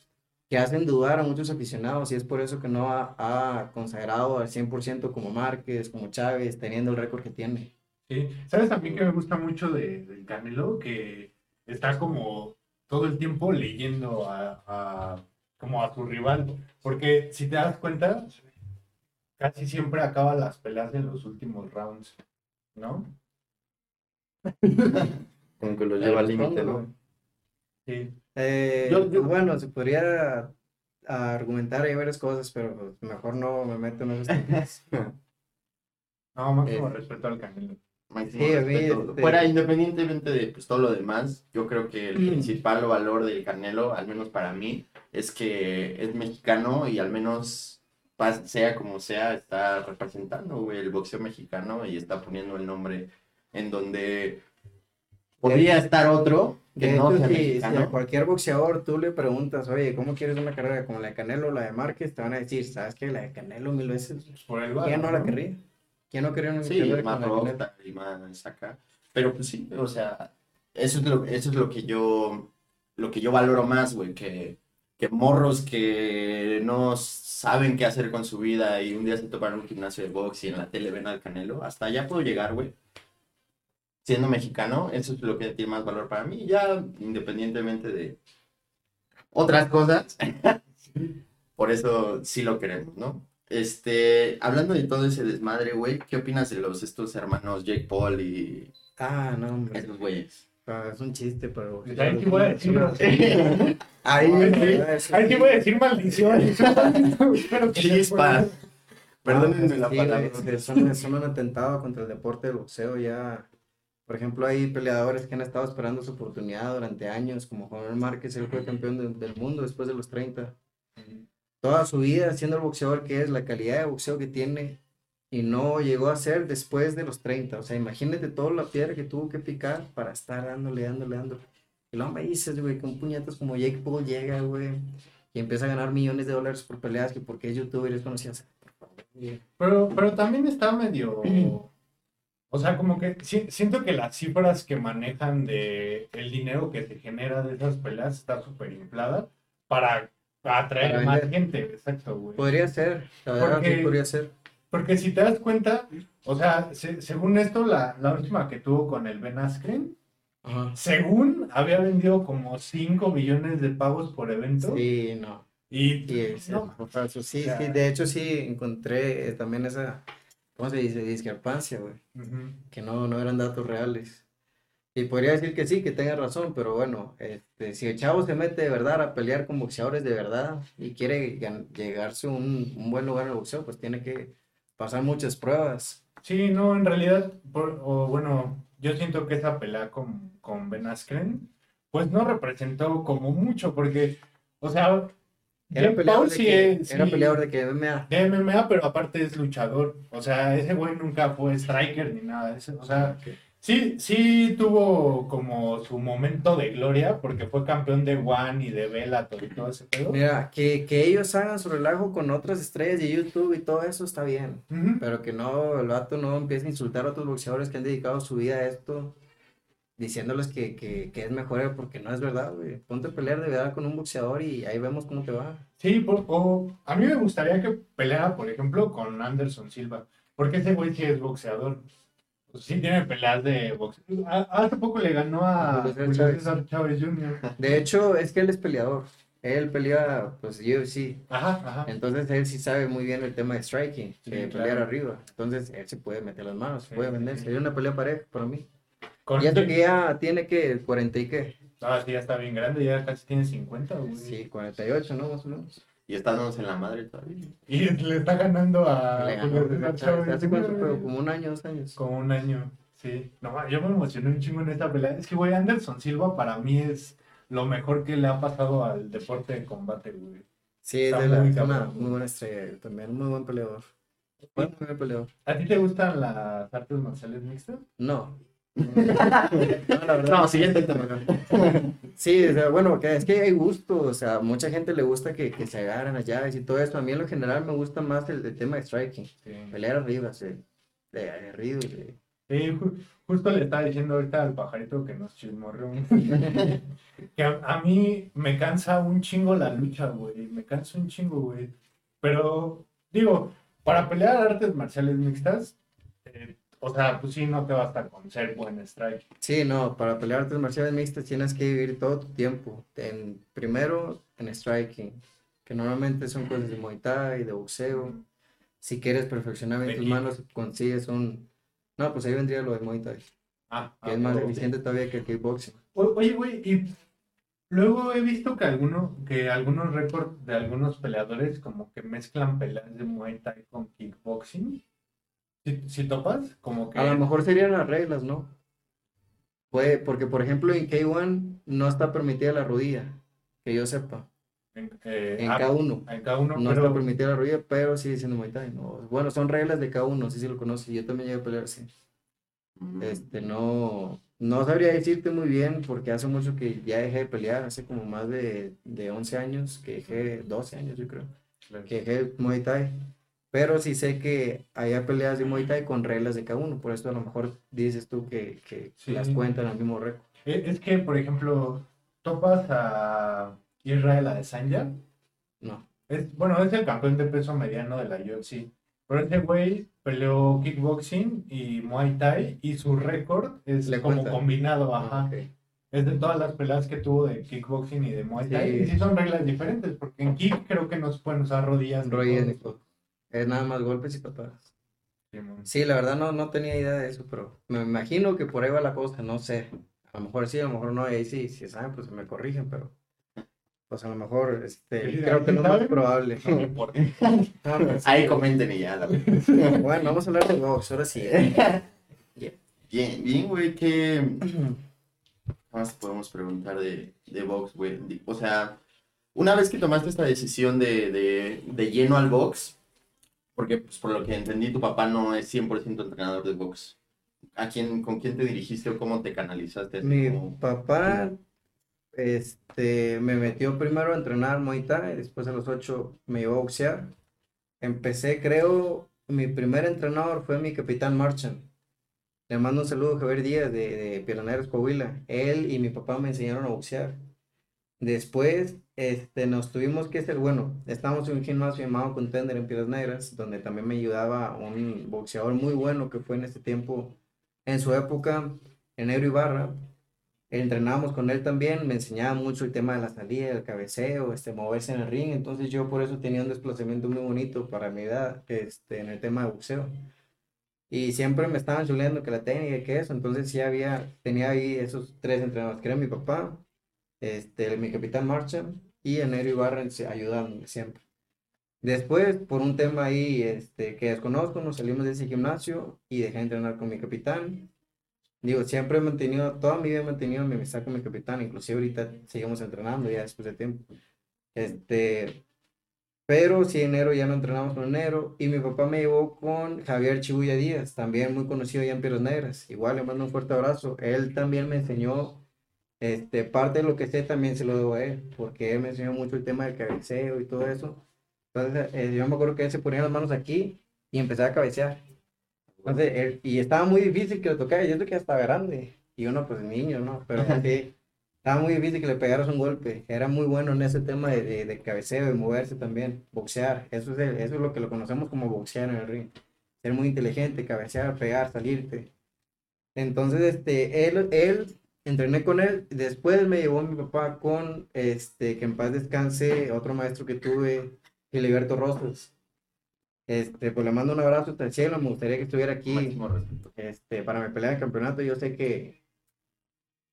que hacen dudar a muchos aficionados y es por eso que no ha, ha consagrado al 100% como Márquez, como Chávez, teniendo el récord que tiene. Sí. ¿Sabes también que me gusta mucho de, del Canelo? Que está como todo el tiempo leyendo a, a- como a su rival. Porque si te das cuenta, casi siempre acaba las peleas en los últimos rounds, ¿no? Como que lo lleva al límite, ¿no? Sí. Eh, Yo- yo- Bueno, se podría argumentar ahí varias cosas, pero mejor no me meto en esos temas. No, máximo Eh. respeto al Canelo. Máximo Sí, a mí, respeto. este- Fuera, independientemente de pues, todo lo demás, yo creo que el principal valor del Canelo, al menos para mí, es que es mexicano y al menos sea como sea, está representando güey, el boxeo mexicano y está poniendo el nombre en donde podría estar otro que De no hecho, sea si, si mexicano. a cualquier boxeador tú le preguntas, oye, ¿cómo quieres una carrera como la de Canelo o la de Márquez? Te van a decir, ¿sabes qué? La de Canelo mil veces. Pues por el ¿Quién no la ¿no? querría? ¿Quién no querría una Sí, carrera más rockstar y más acá. Pero pues sí, o sea, eso es lo, eso es lo que yo, lo que yo valoro más, güey, que que morros que no saben qué hacer con su vida y un día se topan en un gimnasio de box y en la tele ven al Canelo, hasta allá puedo llegar, güey. Siendo mexicano, eso es lo que tiene más valor para mí, ya independientemente de otras cosas. Por eso sí lo queremos, ¿no? Este, hablando de todo ese desmadre, güey, ¿qué opinas de los estos hermanos Jake Paul y Ah, no, hombre. esos güeyes? Ah, es un chiste, pero. Pues ahí sí voy a decir, Ahí, Ahí sí voy a decir maldiciones. Espero que Chispas. Perdónenme la Sí, palabra. son, un atentado contra el deporte del boxeo ya. Por ejemplo, hay peleadores que han estado esperando su oportunidad durante años, como Juan Márquez, él fue campeón de- del mundo después de los 30. Toda su vida siendo el boxeador que es, la calidad de boxeo que tiene, y no llegó a ser después de los 30. O sea, imagínate toda la piedra que tuvo que picar para estar dándole, dándole, dándole. Y luego me dices, güey, que un puñetas como Jake Paul llega, güey, y empieza a ganar millones de dólares por peleas, que porque es youtuber y es conocido. Pero, pero también está medio. O sea, como que si- siento que las cifras que manejan de el dinero que se genera de esas peleas está súper inflada para atraer Para más gente. Exacto, güey. Podría ser, la verdad, Porque- sí podría ser. Porque si te das cuenta, o sea, se- según esto, la, la última que tuvo con el Ben Askren, Ajá. según había vendido como 5 millones de pagos por evento. Sí, no. Y Y no, falso. Sí, o sea- sí, de hecho sí encontré eh, también esa, ¿cómo se dice? Discrepancia, güey. Que no, no eran datos reales. Y podría decir que sí, que tenga razón, pero bueno, este, si el chavo se mete de verdad a pelear con boxeadores de verdad y quiere llegarse a un, un buen lugar en el boxeo, pues tiene que pasar muchas pruebas. Sí, no, en realidad, por- o bueno, yo siento que esa pelea con, con Ben Askren, pues no representó como mucho, porque, o sea, Era peleador de sí que, es- era peleador de que MMA. de MMA, pero aparte es luchador, o sea, ese güey nunca fue striker ni nada, ese- o sea, sí, sí tuvo como su momento de gloria, porque fue campeón de One y de Bellator y todo ese pedo. Mira, que, que ellos hagan su relajo con otras estrellas de YouTube y todo eso está bien. Pero que no, el vato no empiece a insultar a otros boxeadores que han dedicado su vida a esto, diciéndoles que, que, que es mejor, porque no es verdad, güey. Ponte a pelear de verdad con un boxeador y ahí vemos cómo te va. Sí, por- o a mí me gustaría que peleara, por ejemplo, con Anderson Silva, porque ese güey sí es boxeador. Pues sí tiene peleas de boxeo. A- Hace poco le ganó a Julio Chávez. Jr. De hecho, es que él es peleador. Él pelea, pues yo sí. Ajá, ajá. Entonces él sí sabe muy bien el tema de striking, Sí, de claro. pelear arriba. Entonces él se puede meter las manos, Sí, puede vender. sí. Sería una pelea pareja para mí. Con Y eso que ya tiene que 40 y qué. Ah, sí, ya está bien grande, ya casi tiene 50, güey. Sí, 48, ¿no? Más o menos. Y estamos en la madre todavía. Y le está ganando a Le ganó, Julio Chávez ¿Hace cuánto güey. Como un año, dos años. Como un año, sí. No, yo me emocioné un chingo en esta pelea. Es que, güey, Anderson Silva para mí es lo mejor que le ha pasado al deporte de combate, güey. Sí, es Está de la- muy una muy buena estrella también, muy buen peleador. Muy buen peleador. ¿A ti te gustan las artes marciales mixtas? No. No, la verdad. No, siguiente tema. Sí, o sea, bueno, que es que hay gusto, o sea, mucha gente le gusta que, que se agarren las llaves y todo eso. A mí en lo general me gusta más el, el tema de striking, Sí. pelear arriba, sí. De arriba, de- Sí, ju- justo le estaba diciendo ahorita al pajarito que nos chismorreó. que a, a mí me cansa un chingo la lucha, güey. Me cansa un chingo, güey. Pero, digo, para pelear artes marciales mixtas, o sea, pues sí, no te basta con ser buen strike. Sí, no, para pelear artes marciales mixtas tienes que vivir todo tu tiempo. En, primero en striking, que normalmente son cosas de Muay Thai, de boxeo. Si quieres perfeccionar bien tus manos, consigues un... No, pues ahí vendría lo de Muay Thai, Ah, que ah, es más eficiente todavía que el kickboxing. O- Oye, güey, y luego he visto que, alguno, que algunos récords de algunos peleadores como que mezclan peleas de Muay Thai con kickboxing. Si, si topas, como que... A lo mejor serían las reglas, ¿no? Puede, porque por ejemplo en K1 no está permitida la rodilla, que yo sepa. En, eh, En ah, K1 en cada uno, no pero, está permitida la rodilla, pero sigue siendo Muay Thai. ¿no? Bueno, son reglas de K1, no sé si lo conoces. Yo también llegué a pelear así. Este, no, no sabría decirte muy bien porque hace mucho que ya dejé de pelear, hace como más de, de 11 años, que dejé, 12 años yo creo, que dejé Muay Thai. Pero sí sé que hay peleas de Muay Thai con reglas de cada uno, por eso a lo mejor dices tú que, que Sí. las cuentan al mismo récord. Eh, Es que, por ejemplo, topas a Israel Adesanya. No. Es, bueno, es el campeón de peso mediano de la UFC. Pero ese güey peleó kickboxing y Muay Thai y su récord es Le como cuenta. combinado, ajá. Es de todas las peleas que tuvo de kickboxing y de Muay Thai. Sí. Y sí son reglas diferentes, porque en kick creo que no se pueden usar rodillas. Rodillas codos. Es nada más golpes y patadas. Sí, la verdad no, no tenía idea de eso, pero me imagino que por ahí va la cosa, no sé. A lo mejor sí, a lo mejor no, y ahí sí, si saben, pues me corrigen, pero pues a lo mejor este, Sí, creo que es lo más probable. No importa. Ah, pues, Ahí comenten y ya. la. Bueno, vamos a hablar de box, ahora sí. Bien, bien, güey, ¿qué más podemos preguntar de, de box, güey? O sea, una vez que tomaste esta decisión de, de, de lleno al box, porque pues, por lo que entendí, tu papá no es 100% entrenador de box. ¿A quién, ¿Con quién te dirigiste o cómo te canalizaste? Mi papá este, me metió primero a entrenar Muay Thai, después a los 8 me llevó a boxear. Empecé, creo, mi primer entrenador fue mi capitán Marchand. Le mando un saludo a Javier Díaz de, de Pioneros Coahuila. Él y mi papá me enseñaron a boxear. Después, este, nos tuvimos que hacer, bueno, estábamos en un gimnasio llamado Contender en Piedras Negras, donde también me ayudaba un boxeador muy bueno que fue en ese tiempo, en su época, en Negro Ibarra. Entrenábamos con él también, me enseñaba mucho el tema de la salida, el cabeceo, este, moverse en el ring, entonces yo por eso tenía un desplazamiento muy bonito para mi edad, este, en el tema de boxeo. Y siempre me estaban chuleando que la técnica que eso, entonces sí había, tenía ahí esos tres entrenadores, que era mi papá, este, mi capitán Marchand y Enero Ibarra en- ayudándome siempre. Después, por un tema ahí este, que desconozco, nos salimos de ese gimnasio y dejé de entrenar con mi capitán. Digo, siempre he mantenido, toda mi vida he mantenido mi amistad con mi capitán, inclusive ahorita seguimos entrenando ya después de tiempo. Este, pero sí, enero ya no entrenamos con enero y mi papá me llevó con Javier Chibuya Díaz, también muy conocido ya en Piedras Negras. Igual le mando un fuerte abrazo. Él también me enseñó, este, parte de lo que sé también se lo debo a él, porque él me enseñó mucho el tema del cabeceo y todo eso. Entonces, eh, yo me acuerdo que él se ponía las manos aquí y empezaba a cabecear. Entonces, él- y estaba muy difícil que lo tocara, yo creo que ya estaba grande, y uno pues niño, ¿no? Pero sí, estaba muy difícil que le pegaras un golpe, era muy bueno en ese tema de, de, de cabeceo, de moverse también, boxear, eso es, el- eso es lo que lo conocemos como boxear en el ring, ser muy inteligente, cabecear, pegar, salirte. Entonces, este, él, él, entrené con él, después me llevó mi papá con, este, que en paz descanse, otro maestro que tuve, Gilberto Rosas. Este, pues le mando un abrazo hasta el cielo, me gustaría que estuviera aquí este, para mi pelea de campeonato. Yo sé que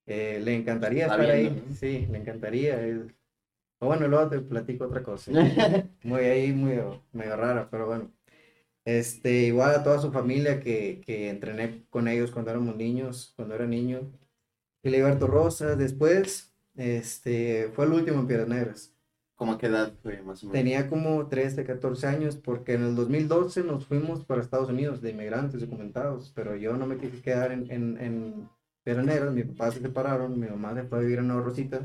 eh, le encantaría Está estar viendo, ahí. Sí, le encantaría. O bueno, luego te platico otra cosa. Muy ahí, muy medio rara, pero bueno. Este, igual a toda su familia que, que entrené con ellos cuando éramos niños, cuando era niño. Filiberto Rosas, después, este, fue el último en Piedras Negras. ¿Cómo qué edad fue más o menos? Tenía como 13, 14 años porque en el 2012 nos fuimos para Estados Unidos de inmigrantes documentados, pero yo no me quise quedar en, en, en Piedras Negras, mis papás se separaron, mi mamá se fue a vivir en Nueva Rosita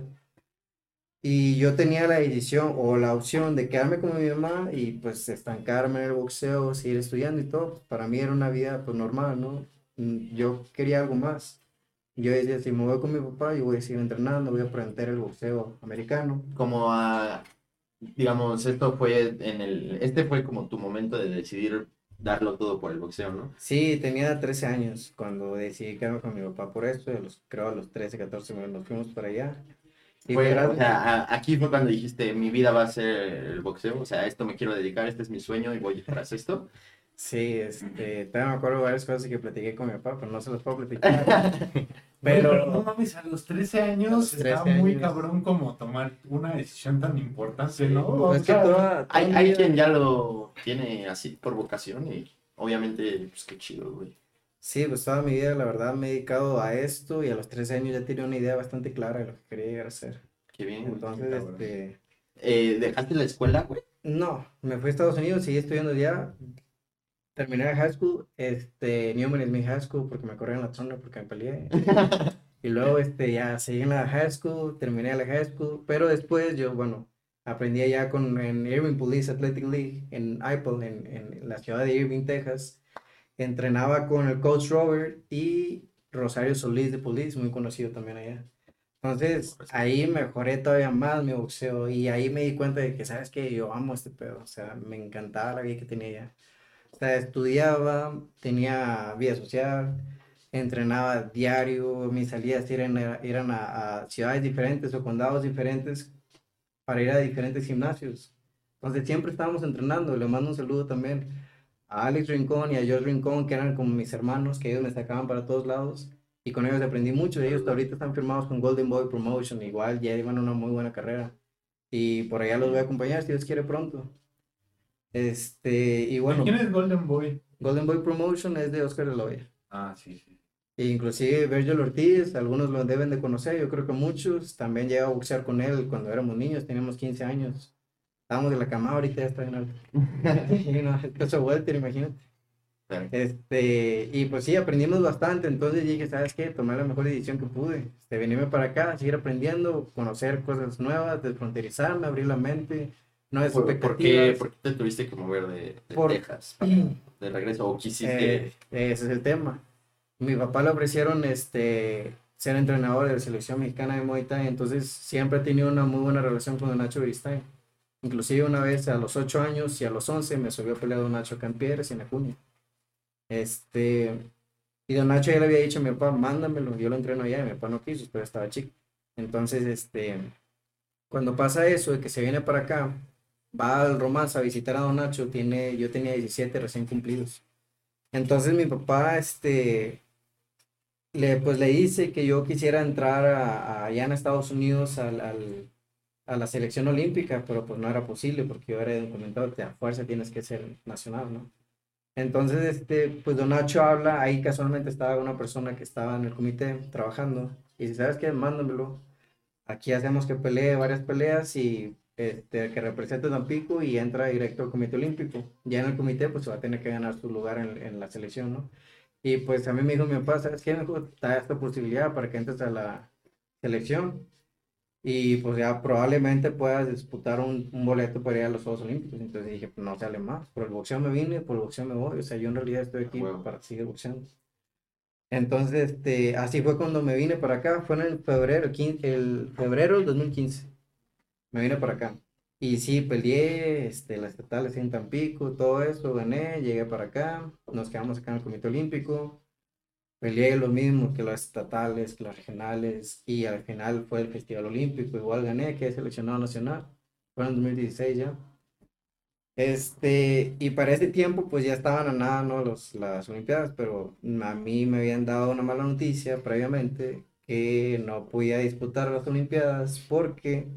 y yo tenía la decisión o la opción de quedarme con mi mamá y pues estancarme en el boxeo, seguir estudiando y todo, pues, para mí era una vida pues normal, ¿no? Mm, Yo quería algo más. Yo decía, si me voy con mi papá, yo voy a seguir entrenando, voy a aprender el boxeo americano. como a, digamos, esto fue en el, este fue como tu momento de decidir darlo todo por el boxeo, ¿no? Sí, tenía 13 años cuando decidí quedarme con mi papá por esto, los, creo a los 13, 14 me- nos fuimos para allá. Y Fue, o sea, a- aquí fue cuando dijiste, mi vida va a ser el boxeo, o sea, a esto me quiero dedicar, este es mi sueño y voy tras esto. sí, este, todavía me acuerdo de varias cosas que platiqué con mi papá, pero no se las puedo platicar. Pero, pero no mames, a los 13 años está 13 muy años. cabrón como tomar una decisión tan importante, ¿no? O es que toda, Hay, hay quien ya lo tiene así por vocación y obviamente, pues qué chido, güey. Sí, pues toda mi vida, la verdad, me he dedicado a esto y a los 13 años ya tenía una idea bastante clara de lo que quería llegar a ser. Qué bien, güey. Entonces, cabrón. este, Eh, ¿Dejaste la escuela, güey? no, me fui a Estados Unidos, seguí estudiando allá, terminé la high school, este, Newman es mi high school porque me corrieron la zona porque me peleé. Y luego este, ya seguí en la high school, terminé la high school, pero después yo, bueno, aprendí allá con, en Irving Police Athletic League, en IPOL, en, en la ciudad de Irving, Texas. Entrenaba con el coach Robert y Rosario Solís de Police, muy conocido también allá. Entonces, ahí mejoré todavía más mi boxeo y ahí me di cuenta de que, ¿sabes qué? Yo amo este pedo, o sea, me encantaba la vida que tenía ya. Sea, estudiaba, tenía vida social, entrenaba diario, mis salidas eran, eran a, a ciudades diferentes o condados diferentes para ir a diferentes gimnasios. Entonces, siempre estábamos entrenando. Le mando un saludo también a Alex Rincón y a George Rincón, que eran como mis hermanos, que ellos me sacaban para todos lados y con ellos aprendí mucho. Ellos ahorita están firmados con Golden Boy Promotion, igual ya llevan una muy buena carrera. Y por allá los voy a acompañar si Dios quiere pronto. Este, y bueno. ¿Quién es Golden Boy? Golden Boy Promotion es de Oscar de la Hoya. Ah, sí, sí. E inclusive Virgil Ortiz, algunos lo deben de conocer, yo creo que muchos. También llegué a boxear con él cuando éramos niños, teníamos 15 años. Estábamos de la cama, ahorita ya está en alto. y no, peso welter, imagínate. Este, y pues sí, aprendimos bastante, entonces dije, ¿sabes qué? Tomé la mejor decisión que pude, este, venirme para acá, seguir aprendiendo, conocer cosas nuevas, desfronterizarme, abrir la mente, no es ¿Por, ¿por, qué, ¿Por, qué, te tuviste que mover de, de por, Texas para, de regreso o quisiste? Eh, ese es el tema. Mi papá le ofrecieron este, ser entrenador de la selección mexicana de Muay Thai, entonces siempre he tenido una muy buena relación con Nacho Beristain. Inclusive una vez a los 8 años y a los 11 me subió a pelear Don Nacho Campieres en Acuña. Este, y Don Nacho ya le había dicho a mi papá, mándamelo, yo lo entreno allá, y mi papá no quiso, pero estaba chico. Entonces, este, cuando pasa eso, de que se viene para acá, va al Romance a visitar a Don Nacho, tiene, yo tenía 17 recién cumplidos. Entonces mi papá, este, le, pues le dice que yo quisiera entrar a, allá en Estados Unidos al, al, a la selección olímpica, pero pues no era posible porque yo era documentado a fuerza tienes que ser nacional, ¿no? Entonces, este, pues Don Nacho habla, ahí casualmente estaba una persona que estaba en el comité trabajando, y dice, ¿sabes qué? Mándamelo. Aquí hacemos que pelee varias peleas y este, que represente a Tampico y entra directo al comité olímpico. Ya en el comité, pues se va a tener que ganar su lugar en, en la selección, ¿no? Y pues a mí me dijo mi papá, ¿sabes qué? Me está esta posibilidad para que entres a la selección y pues ya probablemente puedas disputar un, un, boleto para ir a los Juegos Olímpicos. Entonces dije, pues no sale más. Por el boxeo me vine, por el boxeo me voy. O sea, yo en realidad estoy aquí Bueno. para seguir boxeando. Entonces, este, así fue cuando me vine para acá. Fue en el febrero, el febrero del 2015. Me vine para acá. Y sí, peleé este, las estatales en Tampico, todo eso, gané, llegué para acá. Nos quedamos acá en el Comité Olímpico. Peleé lo mismo que las estatales, que las regionales, y al final fue el Festival Olímpico, igual gané, quedé seleccionado nacional, fue en 2016 ya. Este, y para ese tiempo pues ya estaban a nada, ¿no? Los, las Olimpiadas, pero a mí me habían dado una mala noticia previamente que no podía disputar las Olimpiadas porque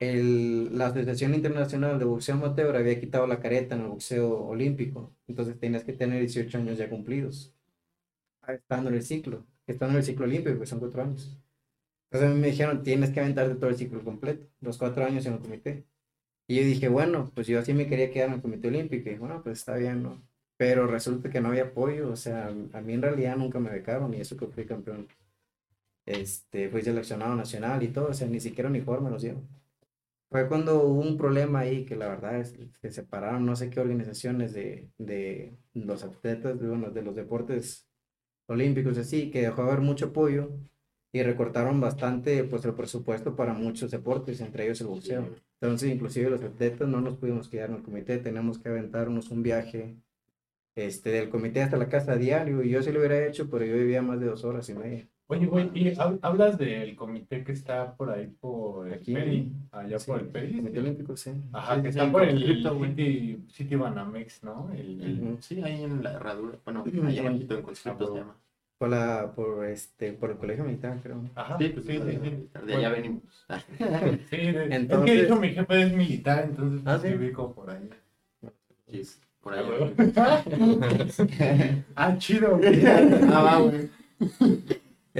el, la Asociación Internacional de Boxeo Amateur había quitado la careta en el boxeo olímpico, entonces tenías que tener 18 años ya cumplidos estando en el ciclo, estando en el ciclo olímpico, que son cuatro años. Entonces a mí me dijeron, tienes que aventarte todo el ciclo completo, los cuatro años en el comité. Y yo dije, bueno, pues yo así me quería quedar en el comité olímpico. Y bueno, pues está bien, ¿no? Pero resulta que no había apoyo, o sea, a mí en realidad nunca me becaron, y eso que fui campeón. Este, fui seleccionado nacional y todo, o sea, ni siquiera uniforme nos dieron. Fue cuando hubo un problema ahí que la verdad es que se separaron no sé qué organizaciones de, de los atletas, de, bueno, de los deportes olímpicos así, que dejó de haber mucho apoyo y recortaron bastante pues el presupuesto para muchos deportes, entre ellos el boxeo. Entonces, inclusive los atletas no nos pudimos quedar en el comité, tenemos que aventarnos un viaje este, del comité hasta la casa a diario, y yo sí lo hubiera hecho, pero yo vivía más de dos horas y media. Oye, güey, y hab- hablas del comité que está por ahí por el Aquí. Peri, allá Sí, por el Peri. Comité olímpico, sí. Ajá, Sí, que sí, está por el güey. City, City Banamex, ¿no? El, el- Ujú. Sí, ahí en la herradura. Bueno, ahí abajito en conscripto Ah, se llama. Por, la, por, este, por el colegio militar, creo. Ajá, Sí, pues sí, sí, sí. De allá venimos. Sí, de- es que hecho mi jefe es militar, entonces Ah, pues, sí por ahí. Por Ah, allá. güey. Ah, chido. Ah, va, güey.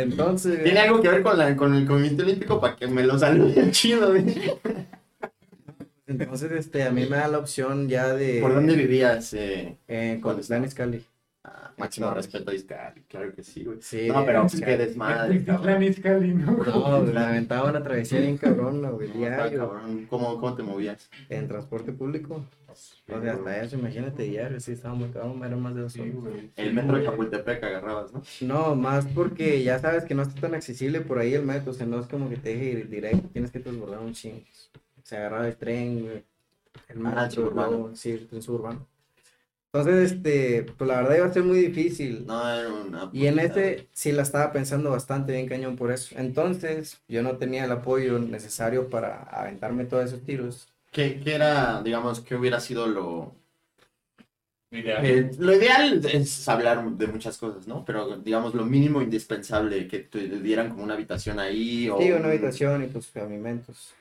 Entonces, Tiene algo que ver con, la, con el Comité Olímpico para que me lo saluden chido, entonces este, a mí me da la opción ya de... ¿Por dónde vivías? Eh? Eh, con ¿Dónde Stan Scali. Ah, Máximo No, respeto a Iscali, claro que sí, güey. Sí, No, pero es que- qué desmadre, cabrón. ¿no? No, me aventaba una travesía bien cabrona, güey, No, está diario, cabrón. ¿Cómo, ¿Cómo te movías? en transporte público. O sea, hasta eso, imagínate, diario, sí, estaba muy cabrón, era más de dos horas. El metro de. Chapultepec agarrabas, ¿no? No, más porque ya sabes que no está tan accesible por ahí el metro, o sea, no es como que te deje ir directo, tienes que transbordar un chingo. O sea, agarrar el tren, güey, el Ah, metro, suburbano. sí, el tren suburbano. Entonces, este, pues la verdad iba a ser muy difícil. No, era una. Y en este sí la estaba pensando bastante bien cañón por eso. Entonces, yo no tenía el apoyo necesario para aventarme todos esos tiros. ¿Qué, qué era, digamos, qué hubiera sido lo. Ideal. eh, lo ideal es hablar de muchas cosas, ¿no? Pero, digamos, lo mínimo indispensable, que te dieran como una habitación ahí o. Sí, una un- habitación y pues alimentos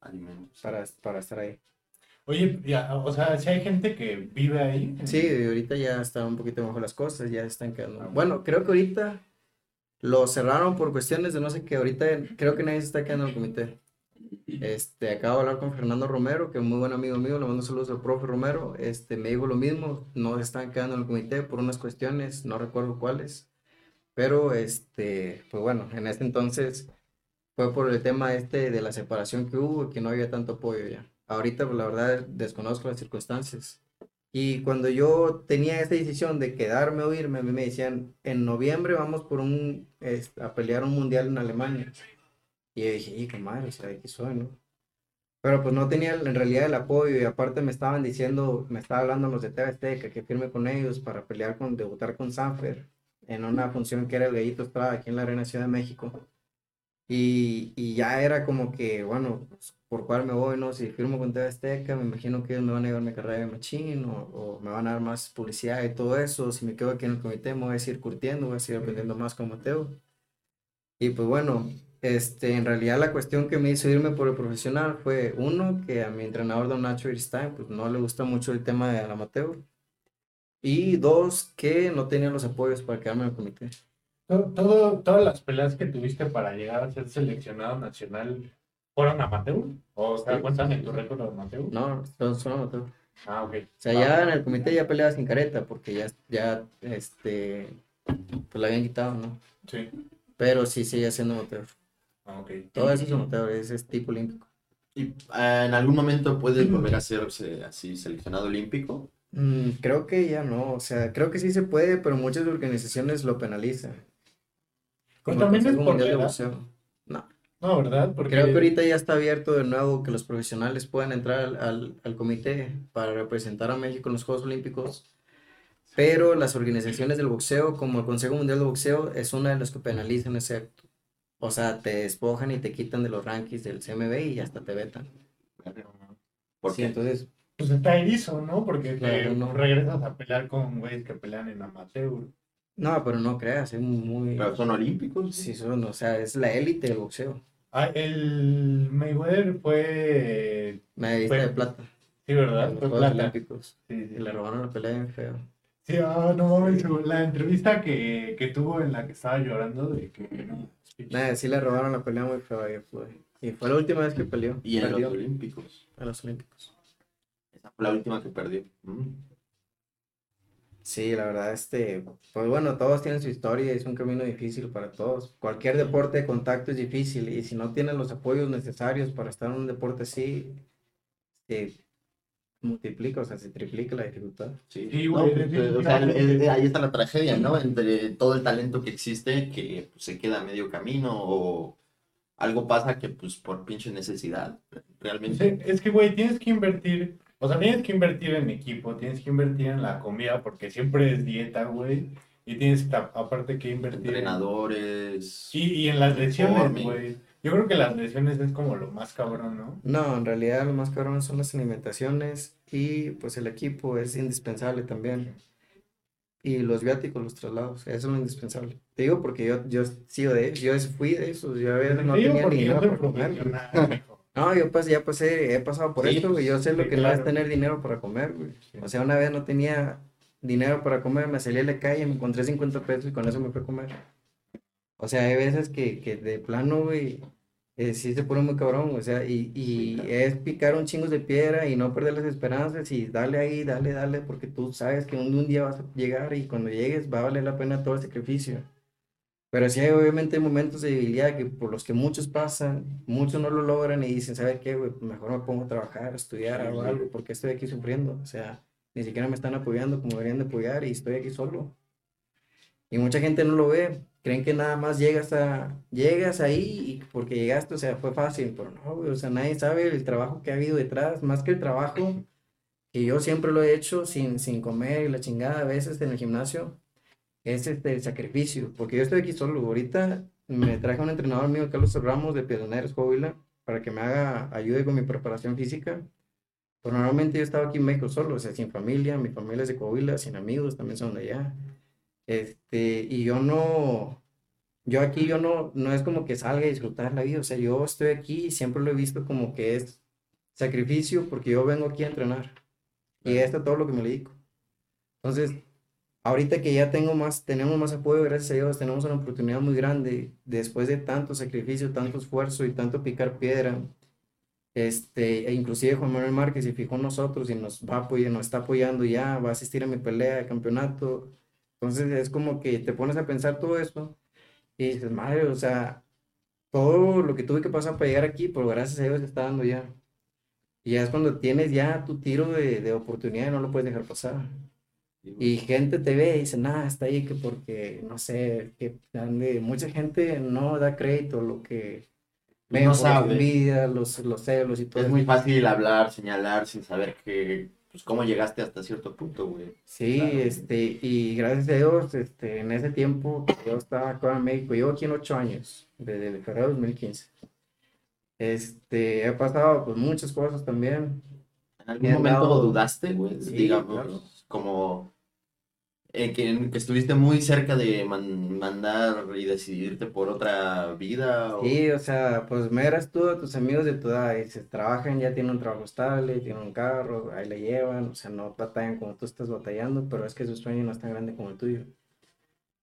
Alimentos. para, para estar ahí. Oye, ya, o sea, si hay gente que vive ahí. Sí, ahorita ya están un poquito mejor las cosas, ya están quedando. Ah, Bueno, creo que ahorita lo cerraron por cuestiones de no sé qué. Ahorita creo que nadie se está quedando en el comité. Este, acabo de hablar con Fernando Romero, que es muy buen amigo mío, le mando saludos al profe Romero. Este, me dijo lo mismo, no se están quedando en el comité por unas cuestiones, no recuerdo cuáles. Pero, este, pues bueno, en ese entonces fue por el tema este de la separación que hubo, que no había tanto apoyo ya. Ahorita, pues la verdad, desconozco las circunstancias. Y cuando yo tenía esta decisión de quedarme o irme, a mí me decían, en noviembre vamos por un, es- a pelear un mundial en Alemania. Y yo dije, y qué madre, o sea, aquí soy, ¿no? Pero pues no tenía en realidad el apoyo y aparte me estaban diciendo, me estaban hablando los de TV Azteca que firme con ellos para pelear con, debutar con Sanfer en una función que era el Gallito Estrada aquí en la Arena Ciudad de México. Y, y ya era como que, bueno, pues, ¿por cuál me voy, no? Si firmo con TV Azteca, me imagino que ellos me van a llevar mi carrera de machín o, o me van a dar más publicidad y todo eso. Si me quedo aquí en el comité, me voy a seguir curtiendo, voy a seguir aprendiendo más como Mateo. Y pues bueno, este, en realidad la cuestión que me hizo irme por el profesional fue, uno, que a mi entrenador Don Nacho Iristain, pues no le gusta mucho el tema del amateur. Y dos, que no tenía los apoyos para quedarme en el comité. To- Todo, todas las peleas que tuviste para llegar a ser seleccionado nacional fueron amateur? ¿O te Sí. cuentan en tu récord amateur? No, son, son amateur. Ah, ok. O sea, ya en el comité ya peleaba sin careta, porque ya, ya, este, pues la habían quitado, ¿no? Sí. Pero sí sigue siendo amateur. Ah, ok. Todo eso es amateur, ese es tipo olímpico. ¿Y ah, en algún momento puedes volver a ser así seleccionado olímpico? Mm, creo que ya no, o sea, creo que sí se puede, pero muchas organizaciones lo penalizan. Pues Como el también es por Mundial de edad. No, ¿verdad? Porque creo que ahorita ya está abierto de nuevo que los profesionales puedan entrar al, al, al comité para representar a México en los Juegos Olímpicos, pero las organizaciones del boxeo, como el Consejo Mundial de Boxeo, es una de las que penalizan ese acto. O sea, te despojan y te quitan de los rankings del CMB y hasta te vetan. ¿Por Sí, qué? entonces, pues está erizo, ¿no? Porque te no. regresas a pelear con güeyes que pelean en amateur. no, pero no creas, es muy... ¿Pero son olímpicos? Sí, son, o sea, es la élite del boxeo. Ah, el Mayweather fue... Medallista Fue- de plata. Sí, ¿verdad? en los Fue Juegos plata. Olímpicos. Sí, sí. Y le robaron la pelea bien feo. Sí, ah, no mames, la entrevista que, que tuvo en la que estaba llorando de que... no, Nada, sí le robaron la pelea muy feo a Floyd. Y fue la última vez que peleó. Y en perdió los olímpicos. a los Olímpicos. Esa fue la última que perdió. Mm. Sí, la verdad, este, pues bueno, todos tienen su historia, es un camino difícil para todos. Cualquier deporte de contacto es difícil y si no tienes los apoyos necesarios para estar en un deporte así, se multiplica, o sea, se triplica la dificultad. Sí, Sí, No, pues, definitivamente. o sea, el- el- ahí está la tragedia, ¿no? Entre todo el talento que existe que pues, se queda a medio camino o algo pasa que pues por pinche necesidad, realmente. Sí, es que, güey, tienes que invertir, o sea, tienes que invertir en equipo, tienes que invertir en la comida, porque siempre es dieta, güey, y tienes aparte que invertir en- Entrenadores. Y, y en las lesiones, güey. Yo creo que las lesiones es como lo más cabrón, ¿no? No, en realidad lo más cabrón son las alimentaciones y pues el equipo es indispensable también. Y los viáticos, los traslados, eso es lo indispensable. Te digo porque yo, yo sigo de ellos, yo fui de esos, yo a veces no tenía ni yo No, yo pues ya pasé, he pasado por Sí, esto, güey, yo sé lo que no es claro. tener dinero para comer, güey. O sea, una vez no tenía dinero para comer, me salí a la calle, me encontré 50 pesos y con eso me fui a comer. O sea, hay veces que, que de plano, güey, eh, sí se pone muy cabrón, o sea, y, y es picar un chingo de piedra y no perder las esperanzas y darle ahí, dale, dale, porque tú sabes que un, un día vas a llegar y cuando llegues va a valer la pena todo el sacrificio. Pero sí hay obviamente momentos de debilidad que por los que muchos pasan, muchos no lo logran y dicen, ¿sabes qué, güey? Mejor me pongo a trabajar, a estudiar, Sí, o sí. algo, porque estoy aquí sufriendo. O sea, ni siquiera me están apoyando como deberían de apoyar y estoy aquí solo. Y mucha gente no lo ve, creen que nada más llegas a, llegas ahí y porque llegaste, o sea, fue fácil, pero no, güey, o sea, nadie sabe el trabajo que ha habido detrás, más que el trabajo que yo siempre lo he hecho sin, sin comer y la chingada a veces en el gimnasio, es este, el sacrificio, porque yo estoy aquí solo, ahorita me traje un entrenador mío, Carlos Ramos, de Pioneros Coahuila, para que me haga, ayude con mi preparación física, pero normalmente yo estaba aquí en México solo, o sea, sin familia, mi familia es de Coahuila, sin amigos, también son de allá. Este, y yo no, yo aquí yo no, no es como que salga a disfrutar la vida, o sea, yo estoy aquí y siempre lo he visto como que es sacrificio porque yo vengo aquí a entrenar y esto es todo lo que me dedico. Entonces, ahorita que ya tengo más, tenemos más apoyo, gracias a Dios, tenemos una oportunidad muy grande después de tanto sacrificio, tanto esfuerzo y tanto picar piedra. Este, e inclusive Juan Manuel Márquez se fijó en nosotros y nos va apoyar, nos está apoyando ya, va a asistir a mi pelea de campeonato. Entonces es como que te pones a pensar todo eso y dices, madre, o sea, todo lo que tuve que pasar para llegar aquí, pero gracias a Dios se está dando ya. Y ya es cuando tienes ya tu tiro de, de oportunidad y no lo puedes dejar pasar. Y gente te ve y dice, nada, está ahí que porque, no sé, que mucha gente no da crédito a lo que No sabe. envidias, los, los celos y todo Es muy fácil hablar, señalar sin saber que, pues, cómo llegaste hasta cierto punto, güey. Sí, Claro. este, y gracias a Dios, este, en ese tiempo que yo estaba acá en México, llevo aquí en ocho años, desde febrero de 2015. Este, he pasado pues muchas cosas también. ¿En algún momento dado- dudaste, güey? Sí, Digamos, claro. como eh, que, que estuviste muy cerca de man- mandar y decidirte por otra vida. o- Sí, o sea, pues miras tú a tus amigos de tu edad, y se trabajan, ya tienen un trabajo estable, tienen un carro, ahí le llevan, o sea, no batallan como tú estás batallando, pero es que su sueño no es tan grande como el tuyo.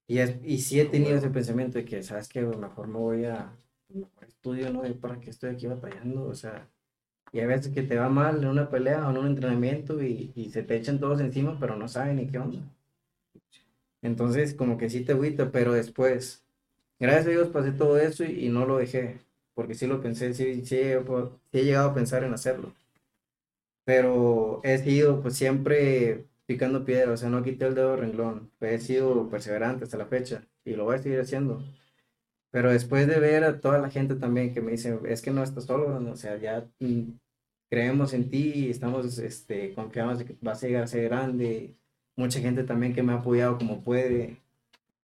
Y, es, y sí he tenido ese pensamiento de que, ¿sabes qué? Mejor me voy a, mejor estudio, ¿no? ¿Y ¿Para qué estoy aquí batallando? O sea, y a veces que te va mal en una pelea o en un entrenamiento y, y se te echan todos encima, pero no saben ni qué onda. Entonces, como que sí te agüita, pero después, gracias a Dios pasé todo eso y, no lo dejé, porque sí lo pensé, sí, sí, sí he llegado a pensar en hacerlo. Pero he sido pues siempre picando piedra, o sea, no quité el dedo renglón, he sido perseverante hasta la fecha y lo voy a seguir haciendo. Pero después de ver a toda la gente también que me dice, es que no estás solo, o sea, ya mm, creemos en ti y estamos este, confiados de que vas a llegar a ser grande. Mucha gente también que me ha apoyado como puede,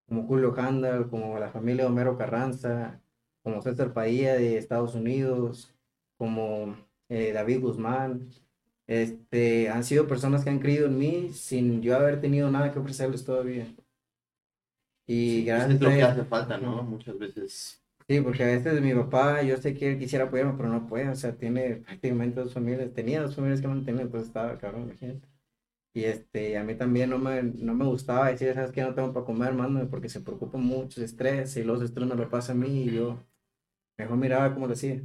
como Julio Handal, como la familia de Homero Carranza, como César Padilla de Estados Unidos, como eh, David Guzmán. Este, han sido personas que han creído en mí sin yo haber tenido nada que ofrecerles todavía. Y Sí, pues gracias es lo que hace falta, ¿no? Muchas veces. Sí, porque a veces mi papá, yo sé que él quisiera apoyarme, pero no puede, o sea, tiene prácticamente dos familias, tenía dos familias que mantener, entonces estaba cabrón, imagínate. Y este, a mí también no me, no me gustaba decir, sabes que no tengo para comer, mándame, porque se preocupa mucho, se estresa, y los estrés me lo pasa a mí, y yo mejor miraba cómo lo hacía.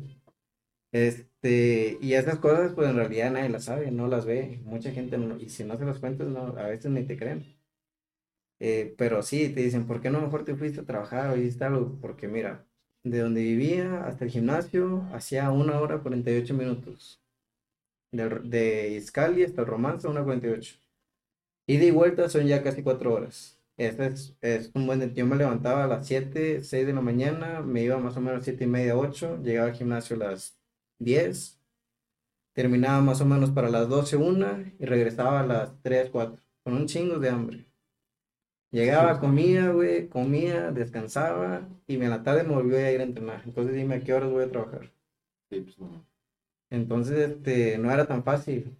Este, y esas cosas, pues en realidad nadie las sabe, no las ve, mucha gente y si no se las cuentas, no, a veces ni te creen. Eh, pero sí, te dicen, ¿por qué no mejor te fuiste a trabajar o hiciste algo? Porque mira, de donde vivía hasta el gimnasio hacía una hora 48 minutos. Del- de Iscali hasta el Romance, una 48. Ida y vuelta son ya casi cuatro horas. Este es, es un buen... Yo me levantaba a las 7, 6 de la mañana, me iba más o menos 7 y media, 8, llegaba al gimnasio a las 10, terminaba más o menos para las 12, 1 y regresaba a las 3, 4, con un chingo de hambre. Llegaba, comía, güey, comía, descansaba y en la tarde me volvió a ir a entrenar. Entonces dime a qué horas voy a trabajar. Sí, pues, no. Entonces, este, no era tan fácil.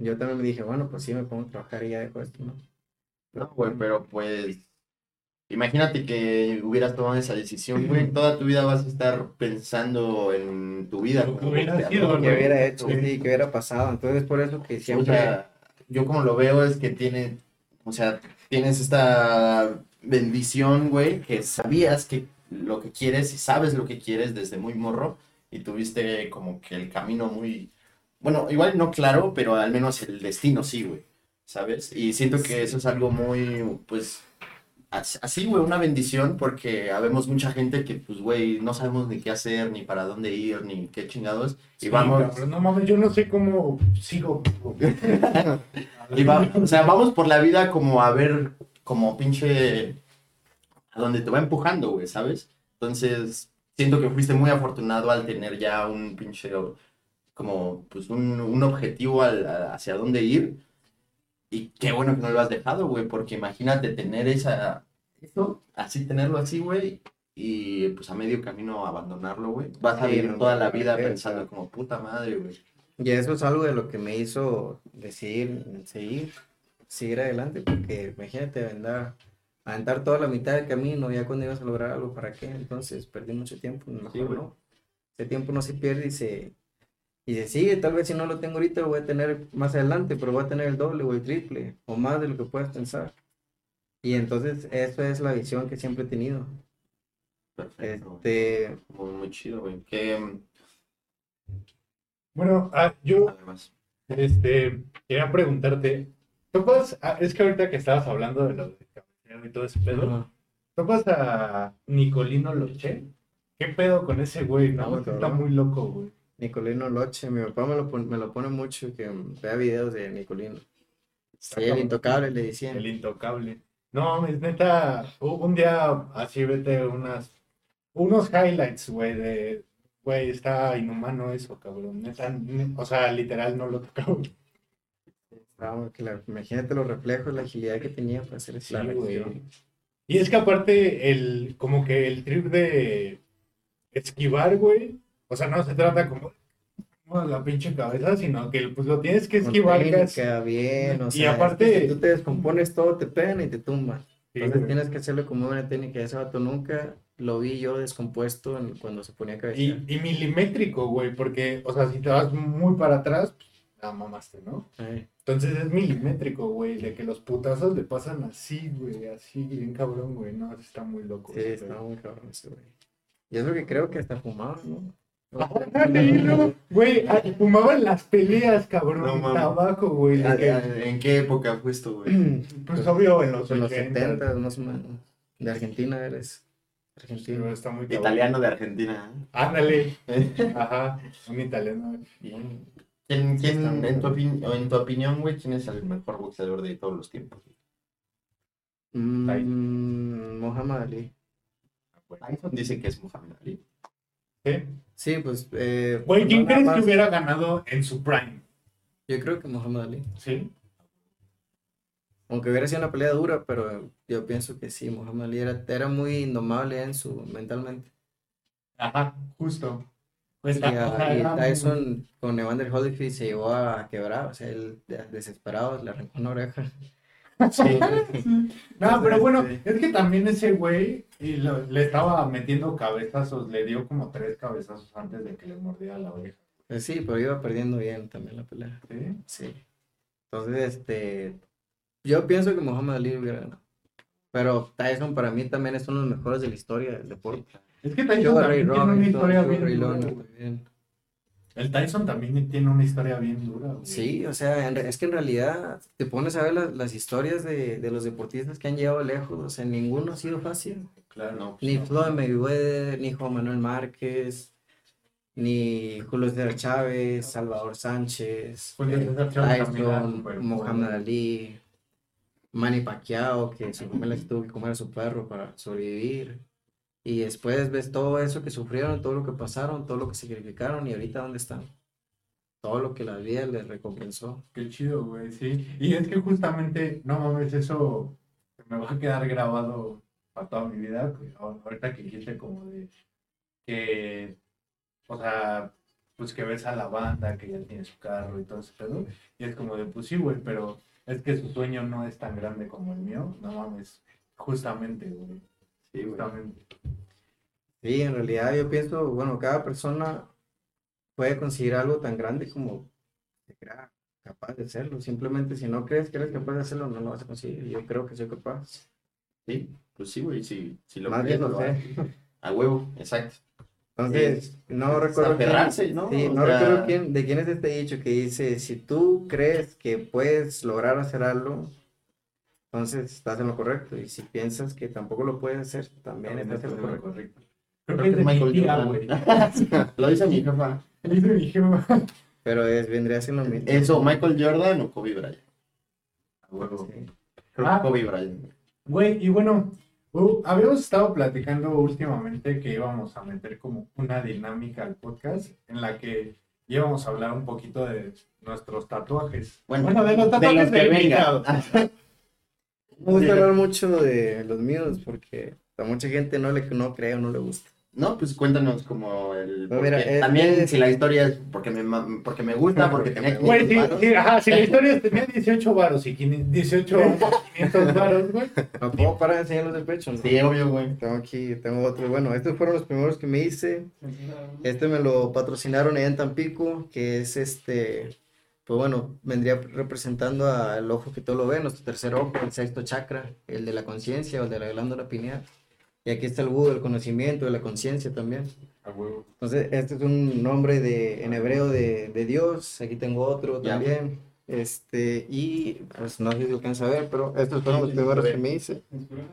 Yo también me dije, bueno, pues sí, me pongo a trabajar y ya dejo esto, ¿no? No, güey, pero pues. Imagínate que hubieras tomado esa decisión, güey. Toda tu vida vas a estar pensando en tu vida. Lo que hubiera sido, güey. ¿Qué hubiera hecho? Sí. ¿qué hubiera pasado? Entonces, por eso que O siempre... sea, yo como lo veo es que tiene, o sea, tienes esta bendición, güey, que sabías que lo que quieres y sabes lo que quieres desde muy morro y tuviste como que el camino muy, bueno, igual no claro, pero al menos el destino sí, güey, ¿sabes? Y siento que eso es algo muy, pues, as- así, güey, una bendición porque habemos mucha gente que, pues, güey, no sabemos ni qué hacer, ni para dónde ir, ni qué chingados, y Sí, vamos... no mames, yo no sé cómo sigo. Y va- o sea, vamos por la vida como a ver, como pinche, a donde te va empujando, güey, ¿sabes? Entonces, siento que fuiste muy afortunado al tener ya un pinche, como, pues un, un objetivo al- a- hacia dónde ir. Y qué bueno que no lo has dejado, güey, porque imagínate tener esa, eso, así tenerlo así, güey, y pues a medio camino abandonarlo, güey. Vas a Sí, vivir no, toda la vida no, pensando como puta madre, güey. Y eso es algo de lo que me hizo decidir seguir, seguir adelante, porque imagínate andar, aventar toda la mitad del camino, ya cuando ibas a lograr algo, ¿para qué? Entonces perdí mucho tiempo, mejor Sí, no. Ese tiempo no se pierde y se, y se sigue, tal vez si no lo tengo ahorita lo voy a tener más adelante, pero voy a tener el doble o el triple, o más de lo que puedas pensar. Y entonces eso es la visión que siempre he tenido. Perfecto. Este, Muy, muy chido, güey. ¿Qué, Bueno, ah, yo además? este, quería preguntarte, ¿topas? ah, es que ahorita que estabas hablando de lo de y todo ese pedo. ¿topas a Nicolino Loche? ¿Qué pedo con ese güey? No, No, está muy loco, güey. Nicolino Loche, mi papá me lo, pon- me lo pone mucho que vea videos de Nicolino. Sí, el intocable le decían. El intocable. No, es neta, un día así vete unas, unos highlights, güey, de, güey, está inhumano eso, cabrón. Neta, o sea, literal no lo tocaba. Vamos, que la- imagínate los reflejos, la agilidad que tenía para hacer esa Sí. Y es que aparte, el, como que el trip de esquivar, güey, o sea, no se trata como la pinche cabeza, sino que pues lo tienes que esquivar técnica, bien, o Y sea, aparte- si tú te descompones todo, te pegan y te tumban. Sí, Entonces tienes que hacerlo como una técnica. Ese vato nunca lo vi yo descompuesto en- cuando se ponía a cabecear. Y, y milimétrico, güey, porque, o sea, si te vas muy para atrás, pues, la mamaste, ¿no? Entonces es milimétrico, güey, de que los putazos le pasan así, güey, así, bien cabrón, güey, no, está muy loco. sí, está muy cabrón ese güey. Y es lo que creo que hasta fumaba, ¿no? Güey, ah, fumaban las peleas, cabrón, No mames. tabaco, güey, Ah, ah, ¿En qué época fue esto, güey? pues obvio en los En los 80. 70 más o menos. De Argentina eres. Argentino. está muy. Italiano de Argentina. Ándale, ¿eh? ajá, un italiano. Bien. ¿Quién, quién, en, tu opin- o en tu opinión, güey, quién es el mejor boxeador de todos los tiempos? Mm, Muhammad Ali. Tyson dice que es Muhammad Ali. ¿Sí? Sí, pues. Eh, Güey, ¿quién no crees más- que hubiera ganado en su prime? Yo creo que Muhammad Ali. ¿Sí? Aunque hubiera sido una pelea dura, pero yo pienso que sí, Muhammad Ali era, era muy indomable en su mentalmente. Ajá, justo. Pues, Y, a- y Tyson con Evander Holyfield se llevó a quebrar, o sea, él de- desesperado le arrancó una oreja. No, pero bueno, es que también ese güey y lo- le estaba metiendo cabezazos, le dio como tres cabezazos antes de que le mordiera la oreja. Pues sí, pero iba perdiendo bien también la pelea. ¿sí? Sí. Entonces, este, yo pienso que Muhammad Ali hubiera ganado. Pero Tyson para mí también es uno de los mejores de la historia del deporte. Es que Tyson Ray tiene una historia bien también. El Tyson también tiene una historia bien dura, güey. Sí, o sea, en es que en realidad te pones a ver las, las historias de, de los deportistas que han llegado lejos, o sea, ninguno ha sido fácil. Claro, no. pues Ni no. Floyd Mayweather, ni Juan Manuel Márquez, ni Julio César Chávez, Salvador Sánchez, Julio César Chávez también era Tyson, bueno. Ali, Manny Pacquiao, que su familia se tuvo que comer a su perro para sobrevivir. Y después ves todo eso que sufrieron, todo lo que pasaron, todo lo que sacrificaron y ahorita dónde están. Todo lo que la vida les recompensó. Qué chido, güey, sí. Y es que justamente, no mames, eso me va a quedar grabado para toda mi vida. Ahor- Ahorita que dijiste como de que, o sea, pues que ves a la banda que ya tiene su carro y todo ese pedo. Y es como de, pues sí, güey, pero es que su sueño no es tan grande como el mío. No mames, justamente, güey. Sí. Justamente. Sí, en realidad yo pienso, bueno, cada persona puede conseguir algo tan grande como se crea capaz de hacerlo. Simplemente si no crees que eres capaz de hacerlo, no lo vas a conseguir. Yo creo que soy capaz. Sí, pues sí, güey, sí, sí lo Más bien crees, lo lo sé. haces. A huevo, exacto. Entonces, no recuerdo quién, ¿no? sí, no sea, recuerdo quién, de quién es este dicho que dice, si tú crees que puedes lograr hacer algo, entonces estás en lo correcto. Y si piensas que tampoco lo puedes hacer, también estás en lo correcto. Creo Creo que que es de Michael mi tía, Jordan. güey. Lo dice mi jefa. Dice mi jefa. Pero es, vendría siendo lo mismo. Eso, Michael Jordan o Kobe Bryant. Sí. Creo Ah. que Kobe Bryant. Güey, y bueno, uh, habíamos estado platicando últimamente que íbamos a meter como una dinámica al podcast en la que íbamos a hablar un poquito de nuestros tatuajes. Bueno, de los de tatuajes los que del Me gusta hablar mucho de los míos porque a mucha gente no le no cree o no le gusta. No, pues cuéntanos como el. Pues mira, es- También es- si la historia es porque me, porque me gusta, porque tenía Güey, 500 sí, varos. sí, ajá, si la historia tenía 18 varos y 15 18 500 varos, güey. ¿Me puedo parar de enseñarlos del pecho? no? Sí, obvio, güey. Tengo aquí, tengo otro. Bueno, estos fueron los primeros que me hice. Este me lo patrocinaron allá en Tampico, que es este, pues bueno, vendría representando al ojo que todo lo ve, nuestro tercer ojo, el sexto chakra, el de la conciencia o el de la glándula pineal. Y aquí está el Buda, el conocimiento, de la conciencia también. A huevo. Entonces, este es un nombre de, en hebreo de, de Dios. Aquí tengo otro Ya. también. Este, y pues no sé si alcanza a ver, pero estos fueron los primeros que me hice.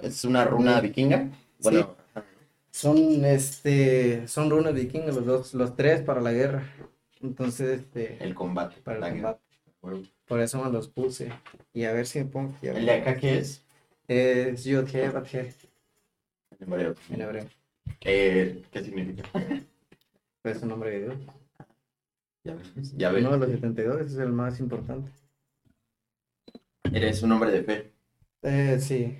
Es una runa vikinga. Bueno, Son, este, son runas vikingas, los dos, los tres para la guerra. Entonces, este, el combate. para la el guerra. combate. Por eso me los puse. Y a ver si me pongo aquí. ¿El de acá qué es? Es Yod He Vat He, En hebreo. en hebreo. Eh, ¿Qué significa? Pues es un nombre de Dios. Ya ves. Ya ves. Uno de los 72 es el más importante. Eres un hombre de fe. Eh, sí,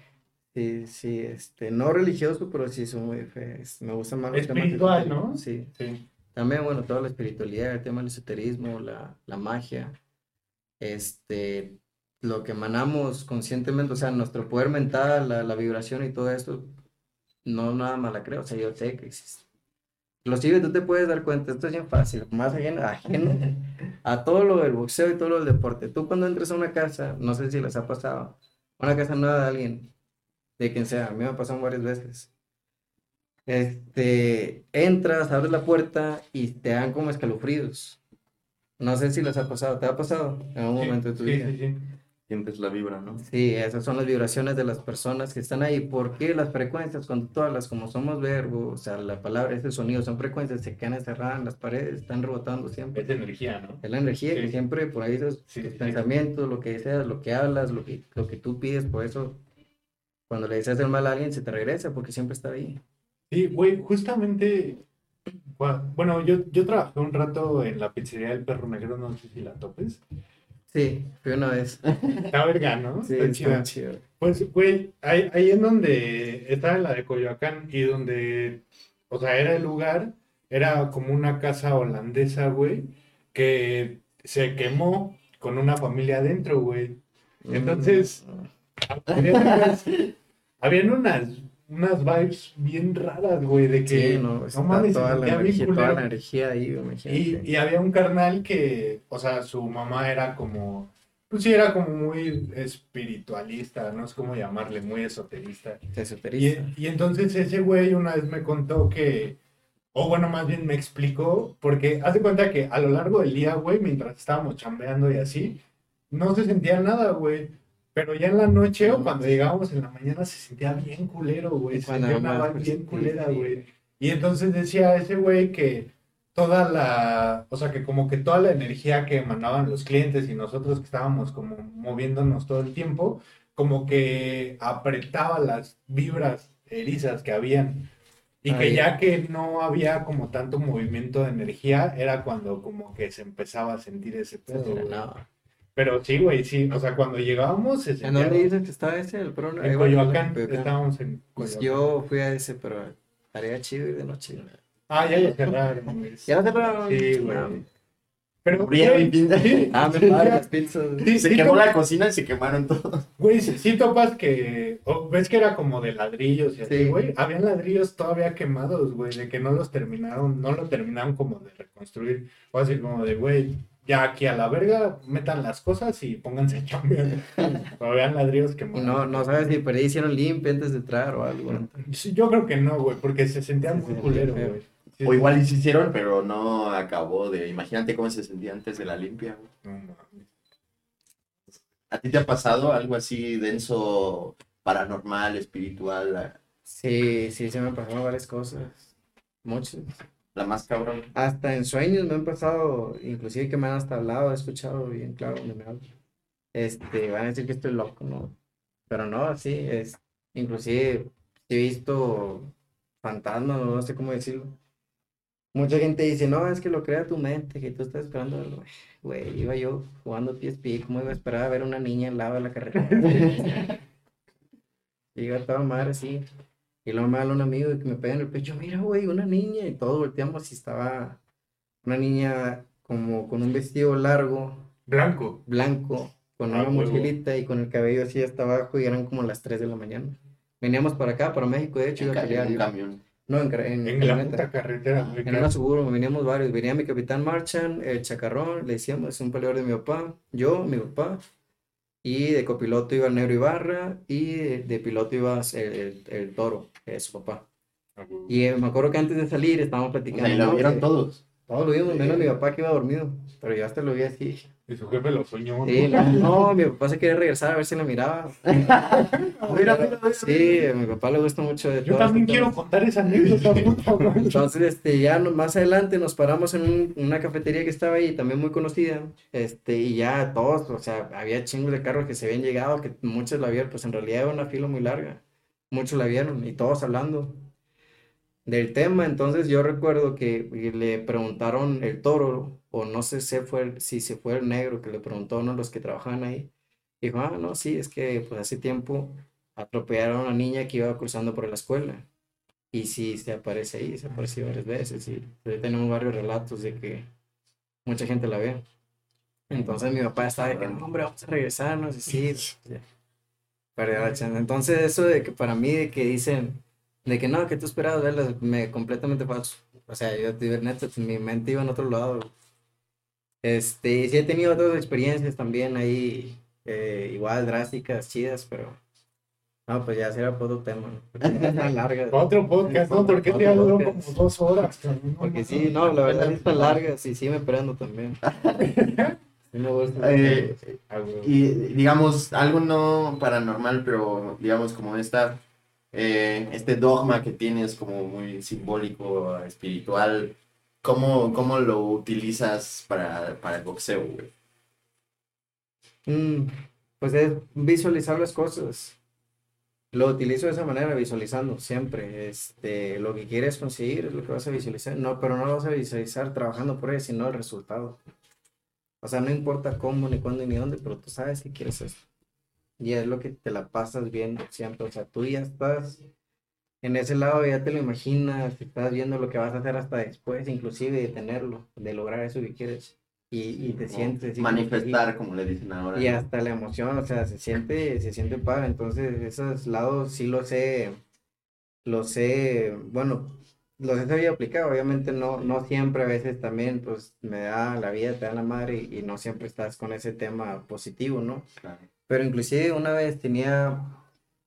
sí, sí, este, no religioso, pero sí soy muy fe. es- Me gusta más Espiritual. ¿no? Sí. Sí. También, bueno, toda la espiritualidad, el tema del esoterismo, la, la magia, este, lo que emanamos conscientemente, o sea, nuestro poder mental, la, la vibración y todo esto, no nada más la creo, o sea, yo sé que existe. Inclusive tú te puedes dar cuenta, esto es bien fácil, más ajeno, ajeno a todo lo del boxeo y todo lo del deporte. Tú cuando entras a una casa, no sé si les ha pasado, una casa nueva de alguien, de quien sea, a mí me ha pasado varias veces. Este, entras, abres la puerta y te dan como escalofríos. No sé si les ha pasado, ¿te ha pasado en algún momento de tu sí, vida? sí, sí. Sientes la vibra, ¿no? Sí, esas son las vibraciones de las personas que están ahí. ¿Por qué las frecuencias, cuando tú hablas, como somos verbos, o sea, la palabra, ese sonido, son frecuencias, se quedan encerradas en las paredes, están rebotando siempre. Es energía, ¿no? Es la energía que siempre por ahí esos Sí, tus sí. pensamientos, lo que deseas, lo que hablas, lo que, lo que tú pides, por eso cuando le deseas el mal a alguien se te regresa porque siempre está ahí. Sí, güey, justamente, gua- bueno, yo, yo trabajé un rato en la pizzería del Perro Negro, no sé si la topes. Sí, fui una vez. Está verga, ¿no? Sí, Está chida. chido. Pues, güey, ahí, ahí en donde estaba la de Coyoacán y donde, o sea, era el lugar, era como una casa holandesa, güey, que se quemó con una familia adentro, güey. Entonces, Habían unas, habían unas, unas vibes bien raras, güey, de que, Sí, no, está mames, toda la energía, toda la culero. energía ahí, güey, imagínate. Y, y había un carnal que, o sea, su mamá era como, pues sí, era como muy espiritualista, no sé cómo llamarle, muy esoterista. Y, esoteriza. y entonces ese güey una vez me contó que, o bueno, más bien me explicó, porque hace cuenta que a lo largo del día, güey, mientras estábamos chambeando y así, no se sentía nada, güey. Pero ya en la noche o cuando llegábamos en la mañana se sentía bien culero, güey. Se sentía una pues, bien culera, güey. Y entonces decía ese güey que toda la, o sea, que como que toda la energía que emanaban los clientes y nosotros que estábamos como moviéndonos todo el tiempo, como que apretaba las vibras erizas que habían. Y que ya que no había como tanto movimiento de energía, era cuando como que se empezaba a sentir ese pedo. Pero sí, güey, sí. O sea, cuando llegábamos se ¿En dónde dices que estaba ese? El pro, En Coyoacán. Estábamos en Pues yo fui a ese, pero estaría chido ir de noche. Ah, ya lo cerraron, güey. ¿Ya lo cerraron? Sí, güey. Ah, Pero, güey, sí, Ah, me sí, las pizzas. sí, Se sí quemó la cocina y se quemaron todos. Güey, sí, sí topas que... ves que era como de ladrillos y así, Sí. güey. Habían ladrillos todavía quemados, güey, de que no los terminaron, no lo terminaron como de reconstruir. O así como de, güey, ya aquí a la verga, metan las cosas y pónganse a chambear. Pero habían ladrillos quemados. no, no sabes si por ahí hicieron limpia antes de entrar o algo. Sí, yo creo que no, güey, porque se sentía Se muy sentía culero, feo. güey. Sí, O igual y se hicieron, pero no acabó de. Imagínate cómo se sentía antes de la limpia. güey. No mames. ¿A ti te ha pasado algo así denso, paranormal, espiritual? Sí, sí, se me han pasado varias cosas. Muchas. La más cabrón. Hasta en sueños me han pasado, inclusive que me han hasta hablado, he escuchado bien claro donde me hablan. Este, van a decir que estoy loco, ¿no? Pero no, sí, es, inclusive he visto fantasmas, no sé cómo decirlo. Mucha gente dice, no, es que lo crea tu mente, que tú estás esperando. Güey, iba yo jugando PSP, ¿cómo iba a esperar a ver una niña al lado de la carretera? Iba toda madre así. Y luego me habla un amigo y que me pega en el pecho, mira, güey, una niña. Y todos volteamos y estaba una niña como con un vestido largo, Blanco. blanco, con Ah, una mochilita y con el cabello así hasta abajo y eran como las 3 de la mañana. Veníamos para acá, para México, de hecho, En, iba a ca- pelear en un yo. camión. No, en, en En la puta carretera. En una Suburban veníamos varios. Venía mi capitán Marchan, el Chacarrón, le decíamos, un peleador de mi papá, yo, mi papá, y de copiloto iba el Negro Ibarra, y de, de piloto iba el, el, el Toro, es su papá. Ah. Y eh, me acuerdo que antes de salir estábamos O platicando. sea, y lo vieron todos. Todos lo vimos, menos mi papá que iba dormido, pero yo hasta lo vi así. Y su jefe lo soñó. ¿no? Sí, no, no, mi papá se quería regresar a ver si la miraba. Mira, mira, mira. Sí, a mi papá le gusta mucho de Yo todo también este quiero tema. contar esa anécdota. Entonces, este, ya no- más adelante nos paramos en un- una cafetería que estaba ahí, también muy conocida, este, y ya todos, o sea, había chingos de carros que se habían llegado, que muchos la vieron, pues en realidad era una fila muy larga, muchos la vieron, y todos hablando del tema, entonces yo recuerdo que le preguntaron el toro, o no sé si fue, si se fue el negro, que le preguntó a uno de los que trabajaban ahí, dijo, ah, no, sí, es que pues hace tiempo atropellaron a una niña que iba cruzando por la escuela. Y sí, se aparece ahí, se apareció varias veces. Y tenemos varios relatos de que mucha gente la ve. Entonces mi papá estaba de que, no, hombre, vamos a regresarnos. Y sí. Perdió la chance. Entonces eso de que para mí, de que dicen, de que no, que tú esperabas verlas, me completamente falso. O sea, yo, neta, mi mente iba en otro lado. Este, y sí he tenido otras experiencias también ahí, eh, igual drásticas, chidas, pero... No, pues ya será por otro tema. ¿no? Larga. Otro podcast, ¿no? Porque te Otro habló podcast. como dos horas. Porque sí, no, la verdad está larga, sí, sí me prendo también. Eh. Y digamos, algo no paranormal, pero digamos como esta, eh, este dogma que tienes como muy simbólico, espiritual, ¿cómo, cómo lo utilizas para, para el boxeo, güey? Mm, pues es visualizar las cosas. Lo utilizo de esa manera, visualizando siempre. Este, lo que quieres conseguir es lo que vas a visualizar. No, pero no lo vas a visualizar trabajando por ello, sino el resultado. O sea, no importa cómo, ni cuándo, ni dónde, pero tú sabes que quieres eso. Y es lo que te la pasas viendo siempre. O sea, tú ya estás en ese lado, ya te lo imaginas, estás viendo lo que vas a hacer hasta después, inclusive de tenerlo, de lograr eso que quieres. Y, y te sientes Manifestar, como le dicen ahora. y ¿no? hasta la emoción, o sea, se siente, se siente padre. Entonces, esos lados sí los he, los he, bueno, los he sabido aplicar. Obviamente no, no siempre, a veces también, pues, me da la vida, te da la madre y, y no siempre estás con ese tema positivo, ¿no? Claro. Pero inclusive una vez tenía,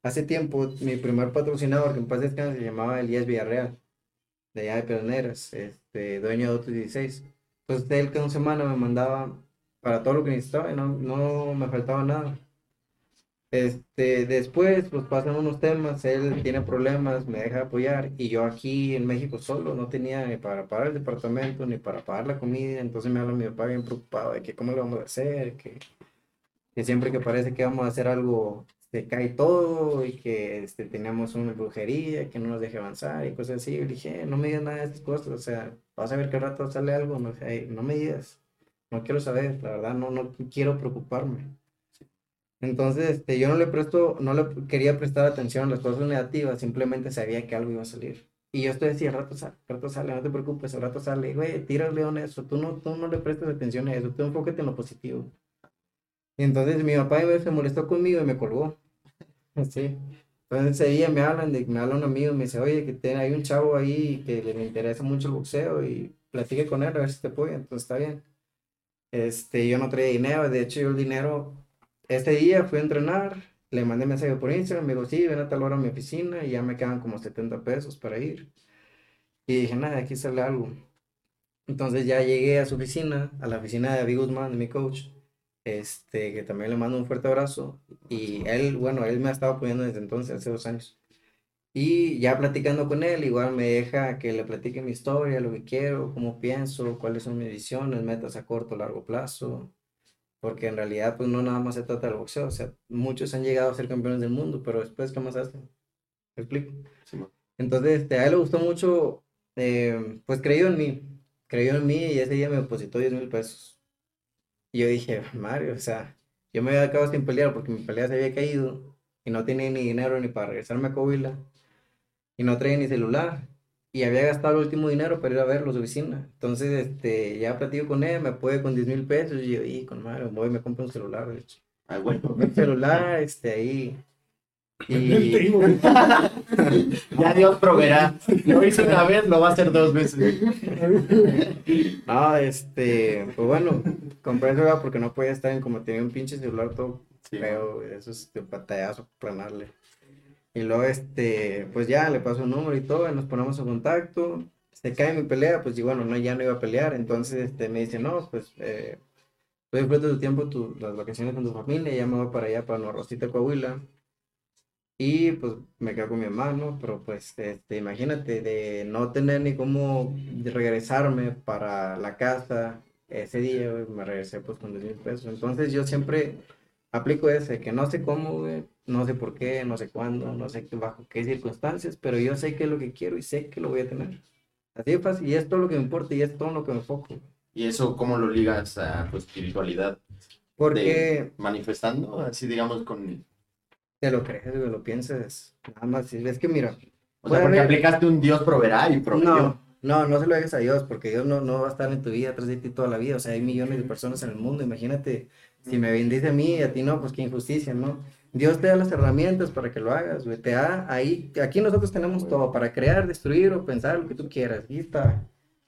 hace tiempo, mi primer patrocinador, que en paz descanse, se llamaba Elías Villarreal, de allá de Pedroneras, este, dueño de Autos 16. Entonces él cada semana me mandaba para todo lo que necesitaba y no, no me faltaba nada. Este, después, pues pasan unos temas, él tiene problemas, me deja apoyar y yo aquí en México solo no tenía ni para pagar el departamento ni para pagar la comida, entonces me habla mi papá bien preocupado de que cómo lo vamos a hacer, que, siempre que parece que vamos a hacer algo se cae todo y que este, tenemos una brujería que no nos deje avanzar y cosas así. Le dije, "Eh, no me digas nada de estas cosas, o sea, vas a ver al rato sale algo, no, no me digas, no quiero saber, la verdad, no, no quiero preocuparme. Entonces, este, yo no le presto, no le quería prestar atención a las cosas negativas, simplemente sabía que algo iba a salir. Y yo estoy así, al rato sale, al rato sale, no te preocupes, al rato sale, güey, tírale a eso, tú no, tú no le prestes atención a eso, tú enfócate en lo positivo. Y entonces mi papá se molestó conmigo y me colgó. Sí. Entonces ese día me hablan, de, me habla un amigo me dice, oye, que te- hay un chavo ahí que le interesa mucho el boxeo y platique con él a ver si te apoya, entonces está bien. Este, yo no traía dinero, de hecho yo el dinero, este día fui a entrenar, le mandé mensaje por Instagram, me dijo, sí, ven a tal hora a mi oficina y ya me quedan como 70 pesos para ir. Y dije, nada, aquí sale algo. Entonces ya llegué a su oficina, a la oficina de David Guzmán, de mi coach, este, que también le mando un fuerte abrazo. Y él, bueno, él me ha estado apoyando desde entonces, hace dos años. Y ya platicando con él, igual me deja que le platique mi historia, lo que quiero, cómo pienso, cuáles son mis visiones, metas a corto, largo plazo. Porque en realidad, pues no nada más se trata del boxeo. O sea, muchos han llegado a ser campeones del mundo, pero después, ¿qué más hacen? ¿Me explico? Sí, man. Entonces, este, a él le gustó mucho, eh, pues creyó en mí, creyó en mí y ese día me depositó 10 mil pesos. Y yo dije, Mario, o sea, yo me había quedado sin pelear porque mi pelea se había caído y no tenía ni dinero ni para regresarme a Coahuila y no traía ni celular y había gastado el último dinero para ir a verlo a su oficina. Entonces, este, ya platico con él, me puede con 10 mil pesos y yo, y con Mario, voy y me compro un celular, de hecho. Ah, bueno. Un celular, este, ahí. El trigo. Ya Dios proveerá. Lo hizo una vez, lo va a hacer dos veces. No, este, pues bueno, compré ese celular porque no podía estar en como tenía un pinche celular todo Sí, feo, eso es de patallazo, planarle. Y luego, este, pues ya le paso un número y todo, y nos ponemos en contacto. Se cae mi pelea, pues y bueno, no, ya no iba a pelear. Entonces, este, me dice, no, pues, eh, disfruta tu tiempo, tu, las vacaciones con tu familia, ya me voy para allá, para Nueva Rosita, Coahuila. Y pues me quedo con mi hermano, pero pues, este, imagínate, de no tener ni cómo regresarme para la casa ese día, me regresé pues con 10 mil pesos. Entonces yo siempre aplico ese, que no sé cómo, güey, no sé por qué, no sé cuándo, no sé bajo qué circunstancias, pero yo sé qué es lo que quiero y sé que lo voy a tener. Así de fácil, y es todo lo que me importa y es todo lo que me enfoco. ¿Y eso cómo lo ligas a tu espiritualidad? Porque De- manifestando, así digamos con... te lo crees, güey, lo piensas, nada más, es que mira, O sea, porque haber- aplicaste un Dios proveerá y proveyó. No, no, no se lo dejes a Dios, porque Dios no, no va a estar en tu vida atrás de ti toda la vida. O sea, hay millones de personas en el mundo. Imagínate, si me bendice a mí y a ti no, pues qué injusticia, ¿no? Dios te da las herramientas para que lo hagas, güey. Te da ahí, aquí nosotros tenemos todo para crear, destruir o pensar lo que tú quieras. Aquí está.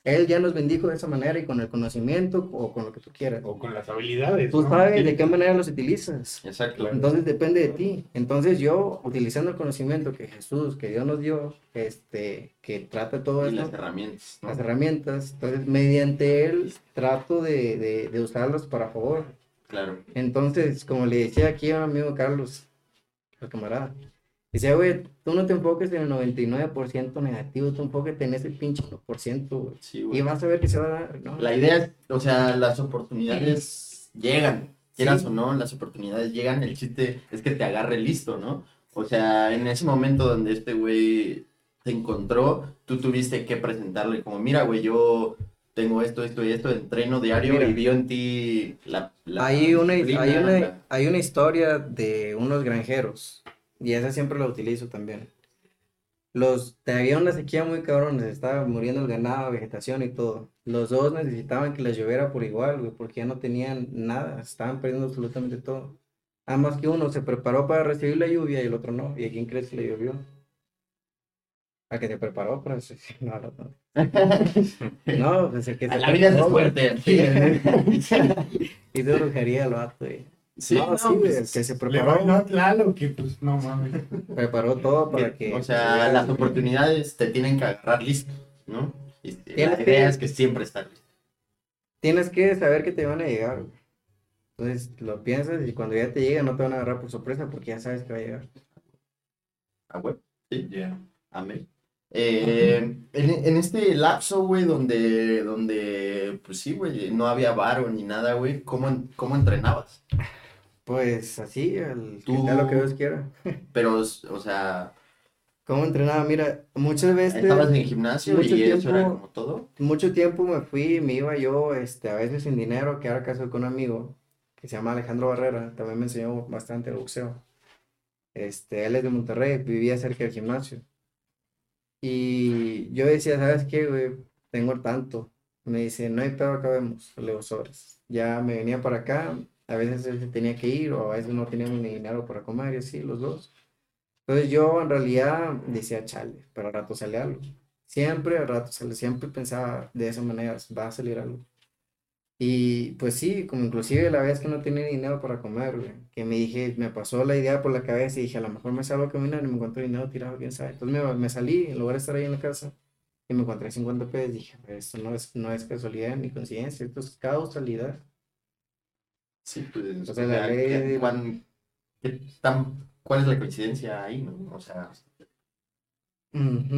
Él ya nos bendijo de esa manera y con el conocimiento o con lo que tú quieras. O con las habilidades. Tú ¿no? sabes de qué manera los utilizas. Exacto. Entonces depende de ti. Entonces yo, utilizando el conocimiento que Jesús, que Dios nos dio, este, que trata todo Y esto, las herramientas, ¿no? las herramientas, entonces mediante él trato de, de, de usarlas para favor. Claro. Entonces, como le decía aquí a mi amigo Carlos, el camarada, decía, güey, tú no te enfoques en el 99% negativo, tú enfóquete en ese pinche 1%, güey. Sí, Y güey. vas a ver que se va a dar, ¿no? La idea es, o sea, las oportunidades llegan, quieras Sí. o no, las oportunidades llegan, el chiste es que te agarre listo, ¿no? O sea, en ese momento donde este güey te encontró, tú tuviste que presentarle como, mira, güey, yo tengo esto, esto y esto, entreno diario Mira. y vio en ti la... la Hay una, hay, una, la- hay una historia de unos granjeros, y esa siempre la utilizo también. Los, había una sequía muy cabrón, se estaba muriendo el ganado, vegetación y todo. Los dos necesitaban que les lloviera por igual, güey, porque ya no tenían nada, estaban perdiendo absolutamente todo. Nada más que uno se preparó para recibir la lluvia y el otro no. ¿Y a quién crees que le llovió? A que se preparó para. No, no, no. No, pues que se la vida es fuerte. Hizo brujería el vato, güey. Sí, no, no, sí, pues, el que se preparó, bailó Tlaloc, que pues no mames. preparó todo para que... O sea, las oportunidades te tienen que agarrar listo, ¿no? Y la Tienes que- idea es que siempre estar listo. Tienes que saber que te van a llegar, güey. Entonces lo piensas y cuando ya te llega no te van a agarrar por sorpresa porque ya sabes que va a llegar. Ah, güey. Sí. Ya. Amén. Eh, en, en este lapso, güey, donde, donde, pues sí, güey, no había varo ni nada, güey, ¿cómo, cómo entrenabas? Pues así, que Tú- sea lo que Dios quiera. Pero, o sea, ¿Cómo entrenaba? Mira, muchas veces, estabas en el gimnasio y eso era tiempo- como todo. mucho tiempo me fui, me iba yo, este, a veces sin dinero, que ahora caso con un amigo que se llama Alejandro Barrera, también me enseñó bastante el boxeo. Este, él es de Monterrey, vivía cerca del gimnasio. Y yo decía, ¿sabes qué, güey? Tengo tanto. Me dice, no hay pedo, acá vemos, le digo, sobres. Ya me venía para acá, a veces él se tenía que ir o a veces no teníamos ni dinero para comer y así, los dos. Entonces yo en realidad decía, chale, pero al rato sale algo. Siempre al rato sale, siempre pensaba de esa manera, va a salir algo. Y pues sí, como inclusive la vez que no tenía dinero para comer, güey, que me dije, me pasó la idea por la cabeza y dije, a lo mejor me salgo a caminar y me encuentro dinero tirado, quién sabe. Entonces me, me salí, en lugar de estar ahí en la casa, y me encontré 50 pesos. Dije, "Pues, esto no es, no es casualidad ni coincidencia, esto es causalidad. Sí, pues, O sea, la ley ¿qué- de- cuán- tan- ¿cuál es la coincidencia ahí, no? O sea,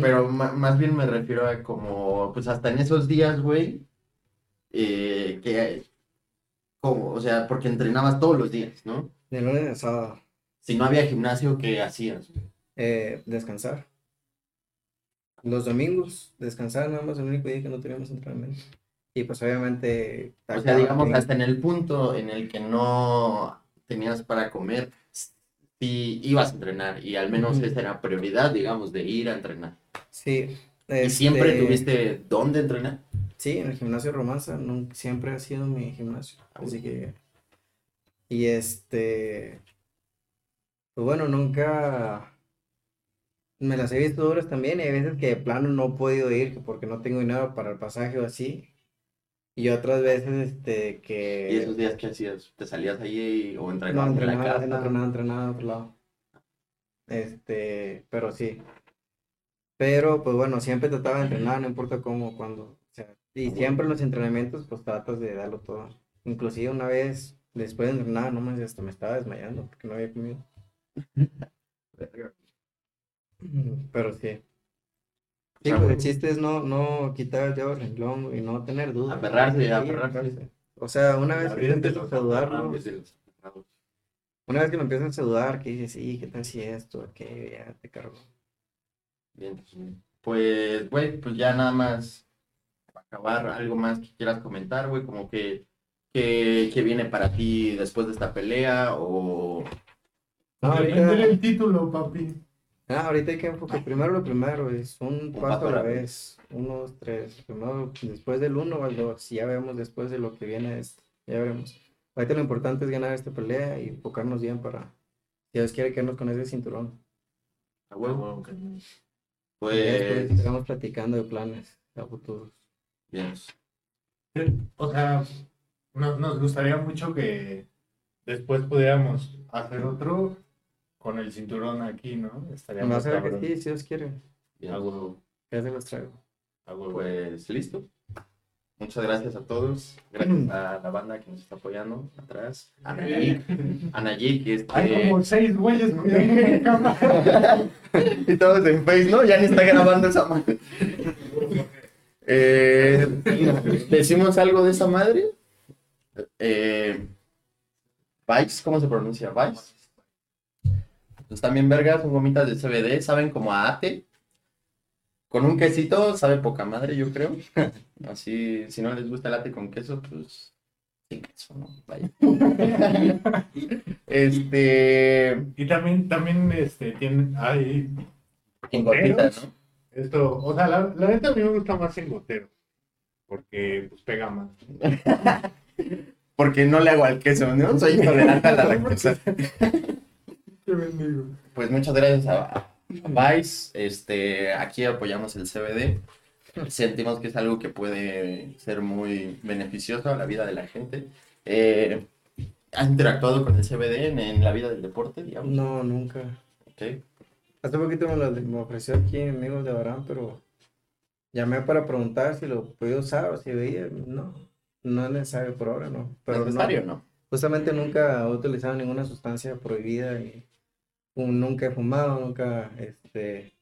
pero más bien me refiero a como, pues hasta en esos días, güey, eh, que, como, o sea, porque entrenabas todos los días, ¿no? De lunes a sábado, Si no había gimnasio, ¿qué hacías? eh, descansar. Los domingos, descansar, nada más el único día que no teníamos entrenamiento. Y pues obviamente... O sea, digamos, en- hasta en el punto en el que no tenías para comer, si ibas a entrenar y al menos Ujú. esa era prioridad, digamos, de ir a entrenar. Sí. ¿Y siempre este, tuviste dónde entrenar? Sí, en el gimnasio Romanza nun- siempre ha sido mi gimnasio. Así que. Y este. Pues bueno, nunca. Me las he visto duras también. Hay veces que de plano no he podido ir que porque no tengo dinero para el pasaje o así. Y otras veces, este, que. ¿Y esos días qué hacías? ¿Te salías ahí o No, entrenabas en la entrenaba, casa? no entrenaba, entrenaba otro lado. Este, pero sí. Pero, pues bueno, siempre trataba de entrenar, no importa cómo, cuándo. Y siempre en los entrenamientos, pues tratas de darlo todo. Inclusive una vez, después de entrenar, no me hasta me estaba desmayando porque no había comido. Pero sí. Sí, sea, pues el chiste es no, no quitar el dedo del renglón y no tener dudas. Aferrarse, aferrarse. O sea, una vez que empiezas a dudarlo, una vez que lo empiezas a dudar, que dices, sí, ¿qué tal si esto, aquello, ya te cargo? Bien, pues. Pues, güey, pues ya nada más acabar, algo más que quieras comentar, güey, como que, que, que viene para ti después de esta pelea o... No, Defender ahorita, el título, papi. ah, ahorita hay que enfocar, primero lo primero, es un paso a la vez, uno, dos, tres, primero, después del uno o al dos, ya vemos después de lo que viene, es- ya veremos. Ahorita lo importante es ganar esta pelea y enfocarnos bien para, si Dios quiere quedarnos con ese cinturón. A huevo. Ya Pues, después sigamos platicando de planes a futuros. Bien. O sea, nos, nos gustaría mucho que después pudiéramos hacer otro con el cinturón aquí, ¿no? Estaría ver que sí, si Dios quiere, huevo, ya se los traigo. huevo. Pues listo. Muchas gracias a todos. Gracias a la banda que nos está apoyando atrás. A Nayik. A Nayik, este... Hay como seis güeyes y todos en Face, ¿no? Ya ni está grabando esa madre. Eh, ¿Decimos algo de esa madre? Eh, Vice, ¿cómo se pronuncia? Vice. Pues también vergas, son gomitas de CBD, saben como a ate. Con un quesito sabe poca madre, yo creo. Así, si no les gusta el ate con queso, pues sin queso, ¿no? Vaya. Este, Y también, también este, tienen, hay en gotitas, ¿no? Esto, o sea, la, la neta a mí me gusta más en gotero, porque pues pega más. Porque no le hago al queso, ¿no? Soy intolerante a la lactosa. Qué bendigo. Pues muchas gracias a, a Vice. Este, aquí apoyamos el CBD. Sentimos que es algo que puede ser muy beneficioso a la vida de la gente. Eh, ¿Has interactuado con el CBD en, en la vida del deporte, digamos? No, nunca. Ok. Hace poquito me lo me ofreció aquí amigos de Abraham, pero llamé para preguntar si lo podía usar o si veía. No, no es necesario por ahora, no. Pero no, ¿Necesario no? justamente nunca he utilizado ninguna sustancia prohibida y un- nunca he fumado, nunca este,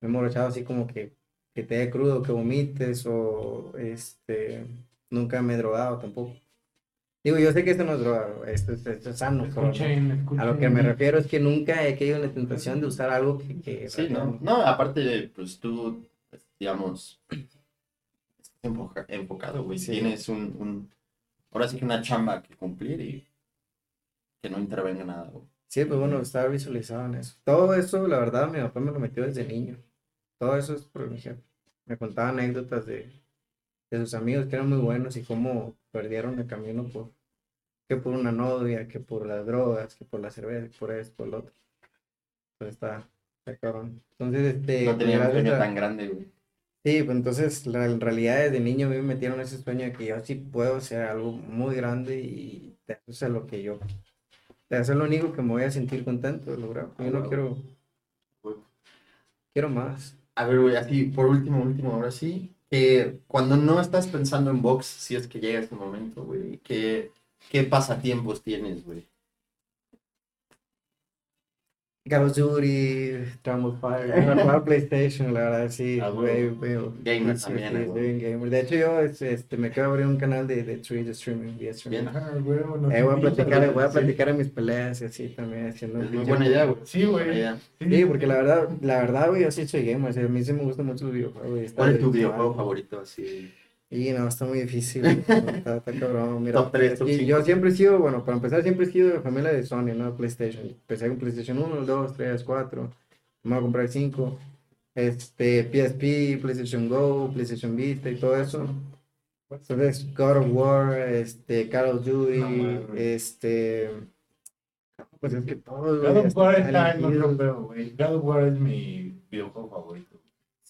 me he emborrachado así como que, que te dé crudo, que vomites o este, nunca me he drogado tampoco. Digo, yo sé que esto no es droga, esto, es- esto es sano, pero. Escuchen, escuchen. A lo que me refiero es que nunca he caído en la tentación de usar algo que... que Sí, no. No, aparte, pues tú, digamos, estás enfoca- enfocado, güey. Sí. Tienes un, un, ahora sí que una chamba que cumplir y que no intervenga nada, güey. Sí, pues bueno, estaba visualizado en eso. Todo eso, la verdad, mi papá me lo metió desde niño. Todo eso es por mi jefe. Me contaba anécdotas de, de sus amigos que eran muy buenos y cómo perdieron el camino por, que por una novia, que por las drogas, que por la cerveza, que por esto, por lo otro. Pues está, está cabrón. Entonces, este, No pues, tenía un gracias sueño tan grande, güey. Sí, pues entonces la, en realidad desde niño a mí me metieron ese sueño de que yo sí puedo hacer algo muy grande y de eso es lo que yo, de eso es lo único que me voy a sentir contento de lograr. Yo no quiero, quiero más. A ver, güey, así, por último, último, ahora sí, que cuando no estás pensando en box, si es que llega ese momento, güey, ¿qué, qué pasatiempos tienes, güey? Call of Duty, Travel Fire, PlayStation, la verdad, sí, Ah, güey. Gamer sí, también, sí, ¿no? soy un gamer. De hecho, yo es- este, me acabo de abrir un canal de, de Twitch de streaming, vía streaming. Bien. Güey, no Eh, voy a platicar, voy a sí. platicar en mis peleas y así también, haciendo Es muy buena idea, güey. Sí, güey. Sí, porque la verdad, la verdad, güey, yo sí soy gamer, o sea, a mí sí me gustan mucho los videojuegos, ¿Cuál es tu videojuego favorito? Así, Y no, está muy difícil, está, está cabrón, mira. Top tres, top y cinco. yo siempre he sido, bueno, para empezar, siempre he sido de familia de Sony, no PlayStation. Empecé con PlayStation 1, 2, 3, 4, me voy a comprar 5. Este, PSP, PlayStation Go, PlayStation Vita y todo eso. Entonces, God of War, este, Call of Duty, No este... Pues es que güey, God of War está en otro güey. God of War es mi videojuego favorito.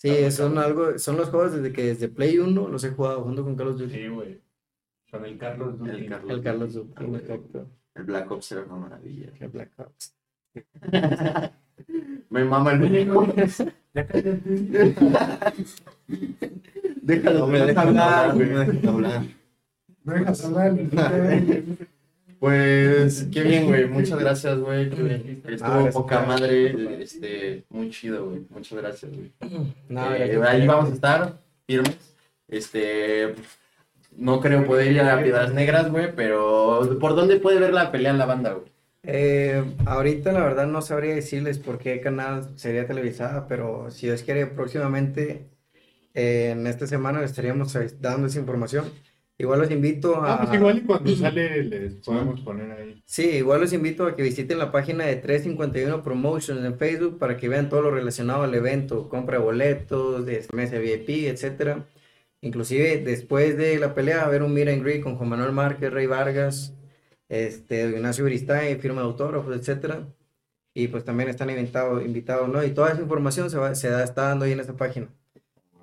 Sí, Está son cabrón. algo, son los juegos desde que desde Play 1 los he jugado junto con Carlos Duty. Sí, güey. Con el Carlos Duty. El Carlos. El Carlos Duty, exacto. el Black Ops era una maravilla. El Black Ops. Me mama el videojuego. Ya cállate. Déjalo, No me dejas hablar, güey. no me dejas hablar. No dejas hablar. Pues, qué bien, güey. Muchas gracias, güey. Estuvo Ah, poca madre. Este, muy chido, güey. Muchas gracias, güey. No, Eh, ahí vamos a estar, firmes. Este, no creo poder ir a Piedras Negras, güey, pero ¿por dónde puede ver la pelea en la banda, güey? Eh, ahorita la verdad no sabría decirles por qué canal sería televisada, pero si Dios quiere próximamente eh, en esta semana estaríamos eh, dando esa información. Igual los invito a... Ah, pues igual y cuando sale les podemos poner ahí. Sí, igual los invito a que visiten la página de 351 Promotions en Facebook para que vean todo lo relacionado al evento, compra de boletos, de mesa VIP, etcétera. Inclusive después de la pelea va a haber un meet and greet con Juan Manuel Márquez, Rey Vargas, este, Ignacio Beristain, firma de autógrafos, etcétera. Y pues también están invitados, invitados, ¿no? Y toda esa información se, va, se da, está dando ahí en esta página.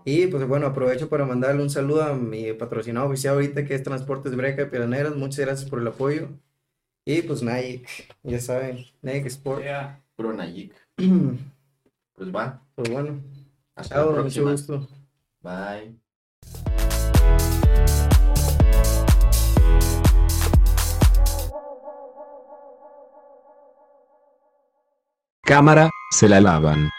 Y pues bueno, aprovecho para mandarle un saludo a mi patrocinado oficial ahorita que es Transportes Breca de Pioneros. Muchas gracias por el apoyo. Y pues Nike, ya saben, Nike Sport. Puro Nayik. Pues va. Pues bueno, Hasta chao, la mucho próxima. gusto. Bye. Cámara, se la lavan.